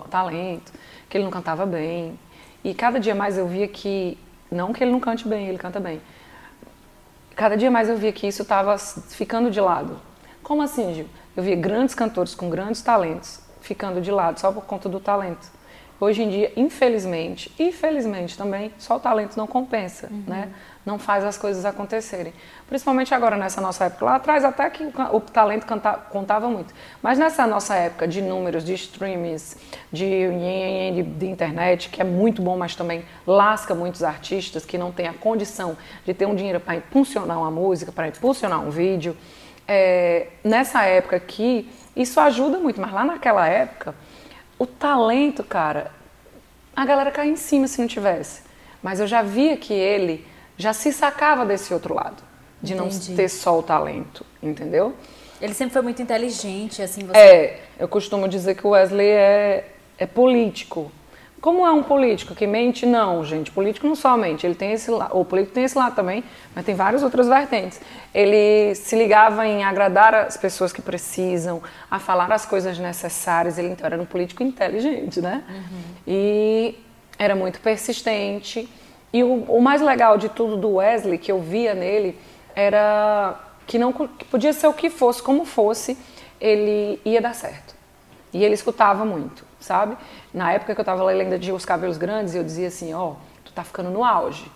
talento, que ele não cantava bem. E cada dia mais eu via que, não que ele não cante bem, ele canta bem. Cada dia mais eu via que isso estava ficando de lado. Como assim, Gil? Eu via grandes cantores com grandes talentos ficando de lado só por conta do talento. Hoje em dia, infelizmente, e felizmente também, só o talento não compensa, né? Não faz as coisas acontecerem. Principalmente agora nessa nossa época. Lá atrás até que o, talento canta- contava muito. Mas nessa nossa época de números, de streams, de, de, de internet, que é muito bom, mas também lasca muitos artistas que não têm a condição de ter um dinheiro para impulsionar uma música, para impulsionar um vídeo. É, nessa época aqui, isso ajuda muito, mas lá naquela época, o talento, cara, a galera caía em cima se não tivesse. Mas eu já via que ele já se sacava desse outro lado, de Entendi. não ter só o talento, entendeu? Ele sempre foi muito inteligente, assim, você... É, eu costumo dizer que o Wesley é, é político. Como é um político que mente? Não, gente. Político não só mente, ele tem esse lado. O político tem esse lado também, mas tem várias outras vertentes. Ele se ligava em agradar as pessoas que precisam, a falar as coisas necessárias. Ele então, era um político inteligente, né? E era muito persistente. E o, o mais legal de tudo do Wesley, que eu via nele, era que não que podia ser o que fosse, como fosse, ele ia dar certo. E ele escutava muito, sabe? Na época que eu tava lá, ele ainda tinha os cabelos grandes, e eu dizia assim, ó, tu tá ficando no auge.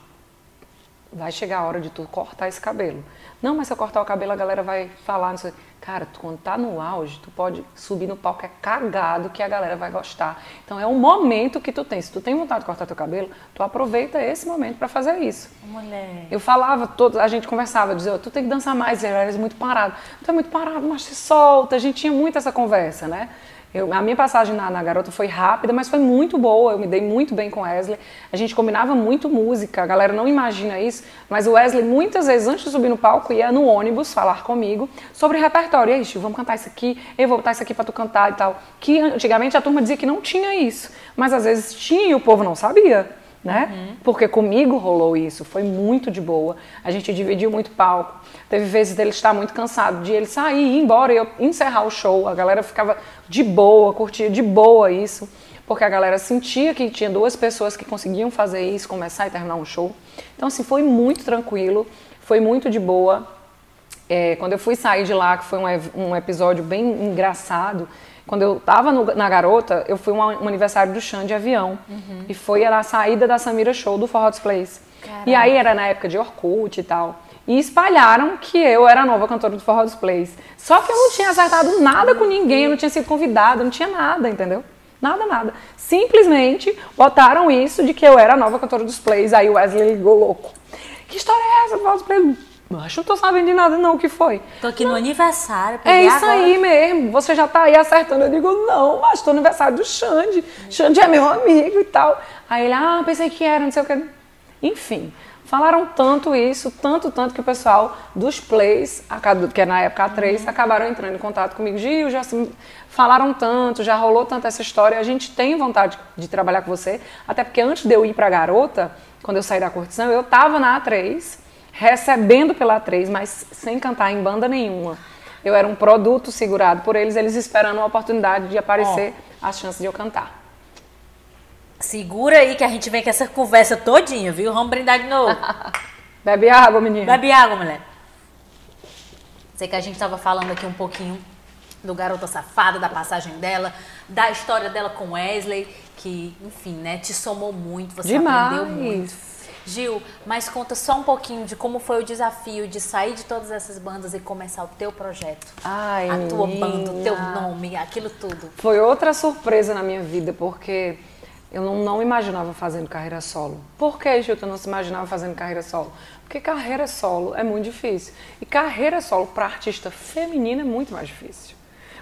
Vai chegar a hora de tu cortar esse cabelo. Não, mas se eu cortar o cabelo, a galera vai falar, não sei. Cara, tu, quando tá no auge, tu pode subir no palco, é cagado que a galera vai gostar. Então é um momento que tu tem. Se tu tem vontade de cortar teu cabelo, tu aproveita esse momento para fazer isso. Mulher. Eu falava, todo, a gente conversava, eu dizia, tu tem que dançar mais, ele era muito parado. Tu é muito parado, mas se solta. A gente tinha muito essa conversa, né? Eu, a minha passagem na, na, Garota foi rápida, mas foi muito boa. Eu me dei muito bem com o Wesley. A gente combinava muito música. A galera não imagina isso, mas o Wesley, muitas vezes, antes de subir no palco, ia no ônibus falar comigo sobre repertório. E aí, Chico, vamos cantar isso aqui, eu vou botar isso aqui para tu cantar e tal. Que antigamente a turma dizia que não tinha isso, mas às vezes tinha e o povo não sabia né? Uhum. Porque comigo rolou isso, foi muito de boa. A gente dividiu muito palco. Teve vezes dele estar muito cansado, de ele sair, ir embora e eu encerrar o show. A galera ficava de boa, curtia de boa isso, porque a galera sentia que tinha duas pessoas que conseguiam fazer isso, começar e terminar um show. Então, assim, foi muito tranquilo, foi muito de boa. É, quando eu fui sair de lá, que foi um, um episódio bem engraçado, quando eu tava no, na garota, eu fui um, um, aniversário do Xande de avião. Uhum. E foi a saída da Samira Show do Forró Place. E aí era na época de Orkut e tal. E espalharam que eu era a nova cantora do Forró Plays. Só que eu não tinha acertado nada com ninguém, eu não tinha sido convidada, não tinha nada, entendeu? Nada, nada. Simplesmente botaram isso de que eu era a nova cantora dos Plays. Aí o Wesley ligou louco. Que história é essa do Forró Plays? Acho que não tô sabendo de nada, não. O que foi? Tô aqui não. no aniversário. É isso agora. aí mesmo. Você já tá aí acertando. Eu digo, não, mas tô no aniversário do Xande. Xande é meu amigo e tal. Aí ele, ah, pensei que era, não sei o que. Enfim, falaram tanto isso, tanto, tanto que o pessoal dos plays, que é na época A3, uhum. acabaram entrando em contato comigo. Gil, já falaram tanto, já rolou tanto essa história. A gente tem vontade de trabalhar com você. Até porque antes de eu ir pra garota, quando eu saí da curtição, eu tava na A3 recebendo pela A3, mas sem cantar em banda nenhuma. Eu era um produto segurado por eles, eles esperando uma oportunidade de aparecer, oh. as chances de eu cantar. Segura aí que a gente vem com essa conversa todinha, viu? Vamos brindar de novo. Bebe água, menina. Bebe água, mulher. Sei que a gente estava falando aqui um pouquinho do Garota Safada, da passagem dela, da história dela com Wesley, que, enfim, né, te somou muito, você Demais. aprendeu muito. Gil, mas conta só um pouquinho de como foi o desafio de sair de todas essas bandas e começar o teu projeto. Ai, a tua banda, o teu nome, aquilo tudo. Foi outra surpresa na minha vida, porque eu não, não imaginava fazendo carreira solo. Por que, Gil, tu não se imaginava fazendo carreira solo? Porque carreira solo é muito difícil. E carreira solo para artista feminina é muito mais difícil.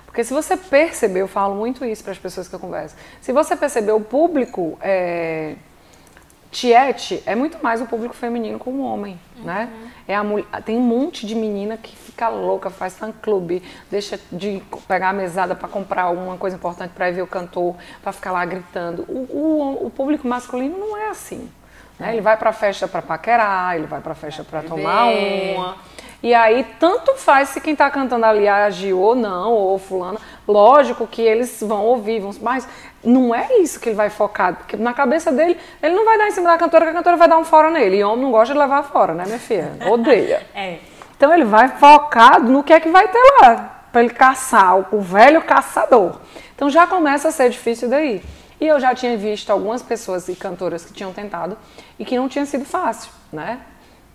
Porque se você perceber, eu falo muito isso para as pessoas que eu converso, se você perceber o público é, Tiete é muito mais o público feminino como o homem, uhum. né? É a mulher, tem um monte de menina que fica louca, faz fã clube, deixa de pegar a mesada para comprar alguma coisa importante para ir ver o cantor, para ficar lá gritando. O, o, o, público masculino não é assim. Né? Ele vai para festa para paquerar, ele vai para festa para tomar uma. E aí, tanto faz se quem está cantando ali agiu ou não, ou fulano. Lógico que eles vão ouvir, vão, mas não é isso que ele vai focar. Porque na cabeça dele, ele não vai dar em cima da cantora, que a cantora vai dar um fora nele. E homem não gosta de levar fora, né, minha filha? Odeia. é. Então ele vai focado no que é que vai ter lá, para ele caçar, o velho caçador. Então já começa a ser difícil daí. E eu já tinha visto algumas pessoas e cantoras que tinham tentado e que não tinha sido fácil, né?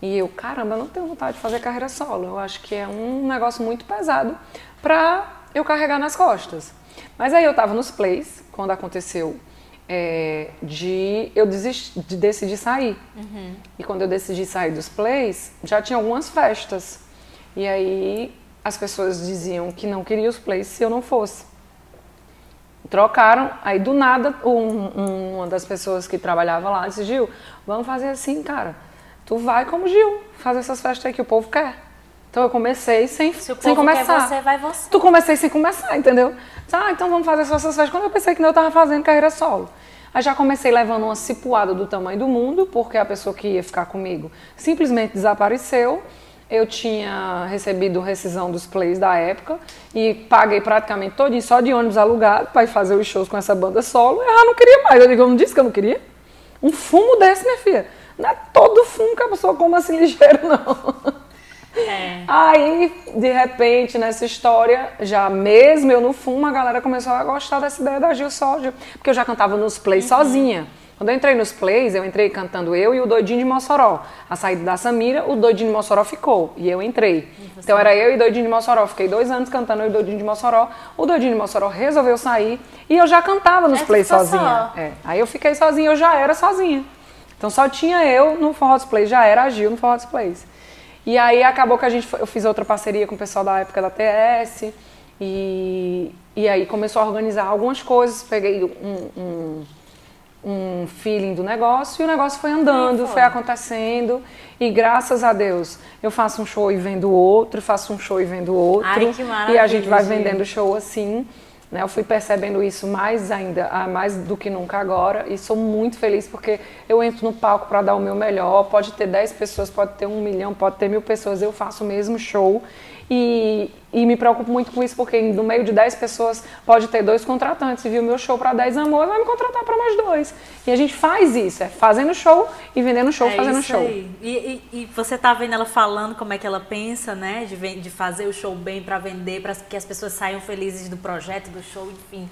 E eu, caramba, não tenho vontade de fazer carreira solo. Eu acho que é um negócio muito pesado para eu carregar nas costas. Mas aí eu estava nos plays, quando aconteceu é, de eu desistir, de decidir sair. Uhum. E quando eu decidi sair dos plays, já tinha algumas festas. E aí as pessoas diziam que não queriam os plays se eu não fosse. Trocaram, aí do nada um, uma das pessoas que trabalhava lá disse, Gil, vamos fazer assim, cara tu vai como Gil, fazer essas festas aí que o povo quer. Então eu comecei sem, Se sem começar. Quer você, vai você. Tu comecei sem começar, entendeu? Ah, então vamos fazer essas festas. Quando eu pensei que eu estava fazendo carreira solo. Aí já comecei levando uma cipuada do tamanho do mundo, porque a pessoa que ia ficar comigo simplesmente desapareceu. Eu tinha recebido rescisão dos plays da época e paguei praticamente todinho só de ônibus alugado para ir fazer os shows com essa banda solo. Eu já não queria mais. Eu digo, eu não disse que eu não queria. Um fumo desse, minha filha. Não é todo fumo que a pessoa come assim ligeiro, não. É. Aí, de repente, nessa história, já mesmo eu no fumo, a galera começou a gostar dessa ideia da Gil Sódio, porque eu já cantava nos plays uhum. sozinha. Quando eu entrei nos plays, eu entrei cantando eu e o Doidinho de Mossoró. A saída da Samira, o Doidinho de Mossoró ficou e eu entrei. Então era eu e Doidinho de Mossoró. Fiquei dois anos cantando eu e Doidinho de Mossoró. O Doidinho de Mossoró resolveu sair e eu já cantava nos plays sozinha. É. Aí eu fiquei sozinha, eu já era sozinha. Então só tinha eu no Forró Display, já era a Gil no Forró Displays. E aí acabou que a gente, eu fiz outra parceria com o pessoal da época da TS e, E aí começou a organizar algumas coisas, peguei um, um, um feeling do negócio e o negócio foi andando, foi. foi acontecendo. E graças a Deus, eu faço um show e vendo outro, faço um show e vendo outro. Ai, e a gente vai vendendo show assim. Né? Eu fui percebendo isso mais ainda, ah, mais do que nunca agora. E sou muito feliz porque eu entro no palco para dar o meu melhor. Pode ter 10 pessoas, pode ter um milhão, pode ter mil pessoas. Eu faço o mesmo show. E, e me preocupo muito com isso porque no meio de 10 pessoas pode ter dois contratantes. Se viu meu show para 10 amor, vai me contratar para mais dois. E a gente faz isso, é fazendo show e vendendo show, É fazendo show. E, e- e você tá vendo ela falando como é que ela pensa, né? De, de fazer o show bem pra vender, para que as pessoas saiam felizes do projeto, do show, enfim.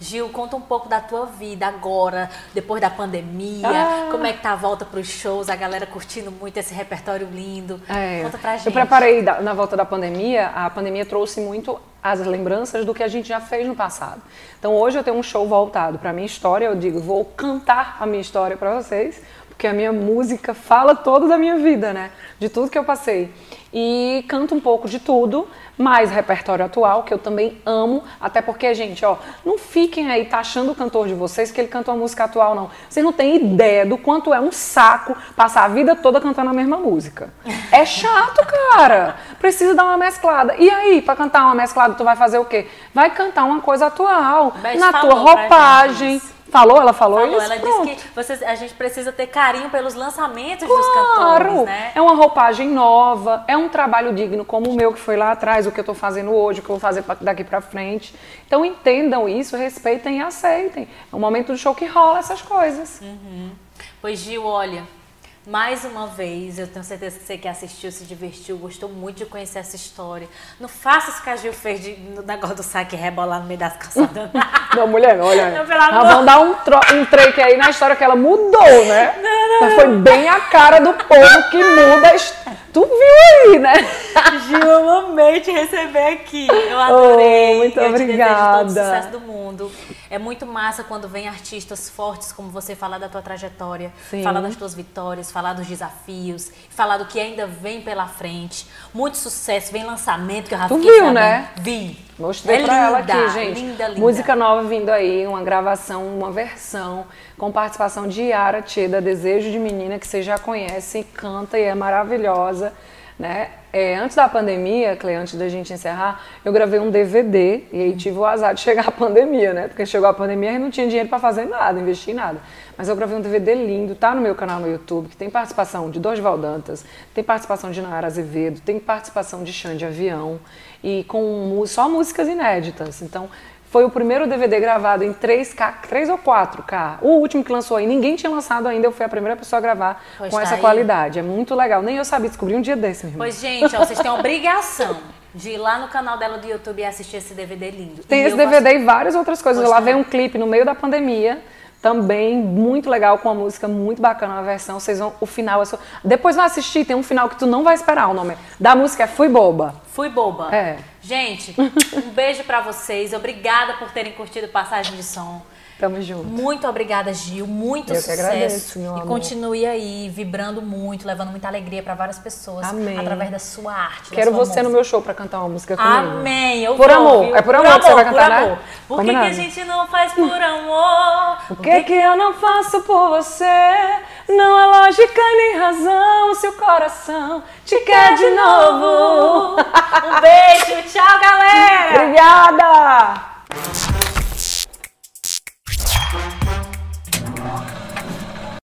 Gil, conta um pouco da tua vida agora, depois da pandemia. Ah. Como é que tá a volta pros shows? A galera curtindo muito esse repertório lindo. É, Conta pra gente. Eu preparei da- na volta da pandemia, a pandemia trouxe muito as lembranças do que a gente já fez no passado. Então hoje eu tenho um show voltado para a minha história, eu digo, vou cantar a minha história para vocês, porque a minha música fala toda da minha vida, né? De tudo que eu passei. E canto um pouco de tudo, mais repertório atual, que eu também amo, até porque, gente, ó, não fiquem aí taxando o cantor de vocês que ele canta uma música atual, não. Vocês não têm ideia do quanto é um saco passar a vida toda cantando a mesma música. É chato, cara. Precisa dar uma mesclada. E aí, pra cantar uma mesclada, tu vai fazer o quê? Vai cantar uma coisa atual, na tua roupagem. Falou? Ela falou, Falou, isso? ela Pronto. disse que vocês- a gente precisa ter carinho pelos lançamentos dos Claro, cantores, né? é uma roupagem nova, é um trabalho digno como o meu que foi lá atrás, o que eu estou fazendo hoje, o que eu vou fazer daqui para frente. Então entendam isso, respeitem e aceitem. É um momento do show que rola essas coisas. Pois Gil, olha, mais uma vez, eu tenho certeza que você que assistiu, se divertiu, gostou muito de conhecer essa história. Não faça isso que a Gil fez de, no negócio do saque rebolar no meio das calçadas. Não, mulher, olha, Não, pelo amor. vamos dar um, tro- um treque aí na história que ela mudou, né? Mas foi bem a cara do povo que muda. a his- Tu viu aí, né? Gil, eu amei te receber aqui. Eu adorei. Oh, muito eu te desejo todo o obrigada. sucesso do mundo. É muito massa quando vem artistas fortes como você falar da tua trajetória, Sim. falar das tuas vitórias, falar dos desafios, falar do que ainda vem pela frente. Muito sucesso, vem lançamento que eu já Tu viu, sabendo. né? Vi. Mostrei é pra ela linda, aqui, gente. Linda, linda. Música nova vindo aí, uma gravação, uma versão, com participação de Yara da Desejo de Menina, que vocês já conhecem, canta e é maravilhosa, né? É, antes da pandemia, Clê, antes da gente encerrar, eu gravei um DVD e aí tive o azar de chegar a pandemia, né? Porque chegou a pandemia e não tinha dinheiro pra fazer nada, investir em nada. Mas eu gravei um DVD lindo, tá no meu canal no YouTube, que tem participação de Dorival Dantas, tem participação de Nayara Azevedo, tem participação de Xande Avião e com só músicas inéditas. Então, foi o primeiro DVD gravado em 3K, 3 ou 4K. O último que lançou aí, ninguém tinha lançado ainda, eu fui a primeira pessoa a gravar Pois com tá essa aí. qualidade. É muito legal. Nem eu sabia, descobri um dia desse, meu irmão. Pois, gente, ó, vocês têm a obrigação de ir lá no canal dela do YouTube e assistir esse DVD lindo. Tem E esse eu DVD e várias outras coisas. Eu Gostei. lavei um clipe no meio da pandemia, também muito legal, com uma música muito bacana, uma versão. Vocês vão, o final é só... Depois vai assistir, tem um final que tu não vai esperar. O nome da música é Fui Boba. Fui boba. É. Gente, um beijo pra vocês. Obrigada por terem curtido Passagem de Som. Tamo junto. Muito obrigada, Gil. Muito Eu que sucesso. agradeço, meu e amor. continue aí, vibrando muito, levando muita alegria pra várias pessoas. Amém. Através da sua arte. Quero sua você música. no meu show pra cantar uma música comigo. Amém. Eu Por vou, amor. viu? É por amor que você vai cantar, por né? amor. Por que, que a gente não faz por amor? O que que eu não faço por você? Não há lógica nem razão se o coração te quer de novo. Um beijo. Tchau, galera. Obrigada! Thank you.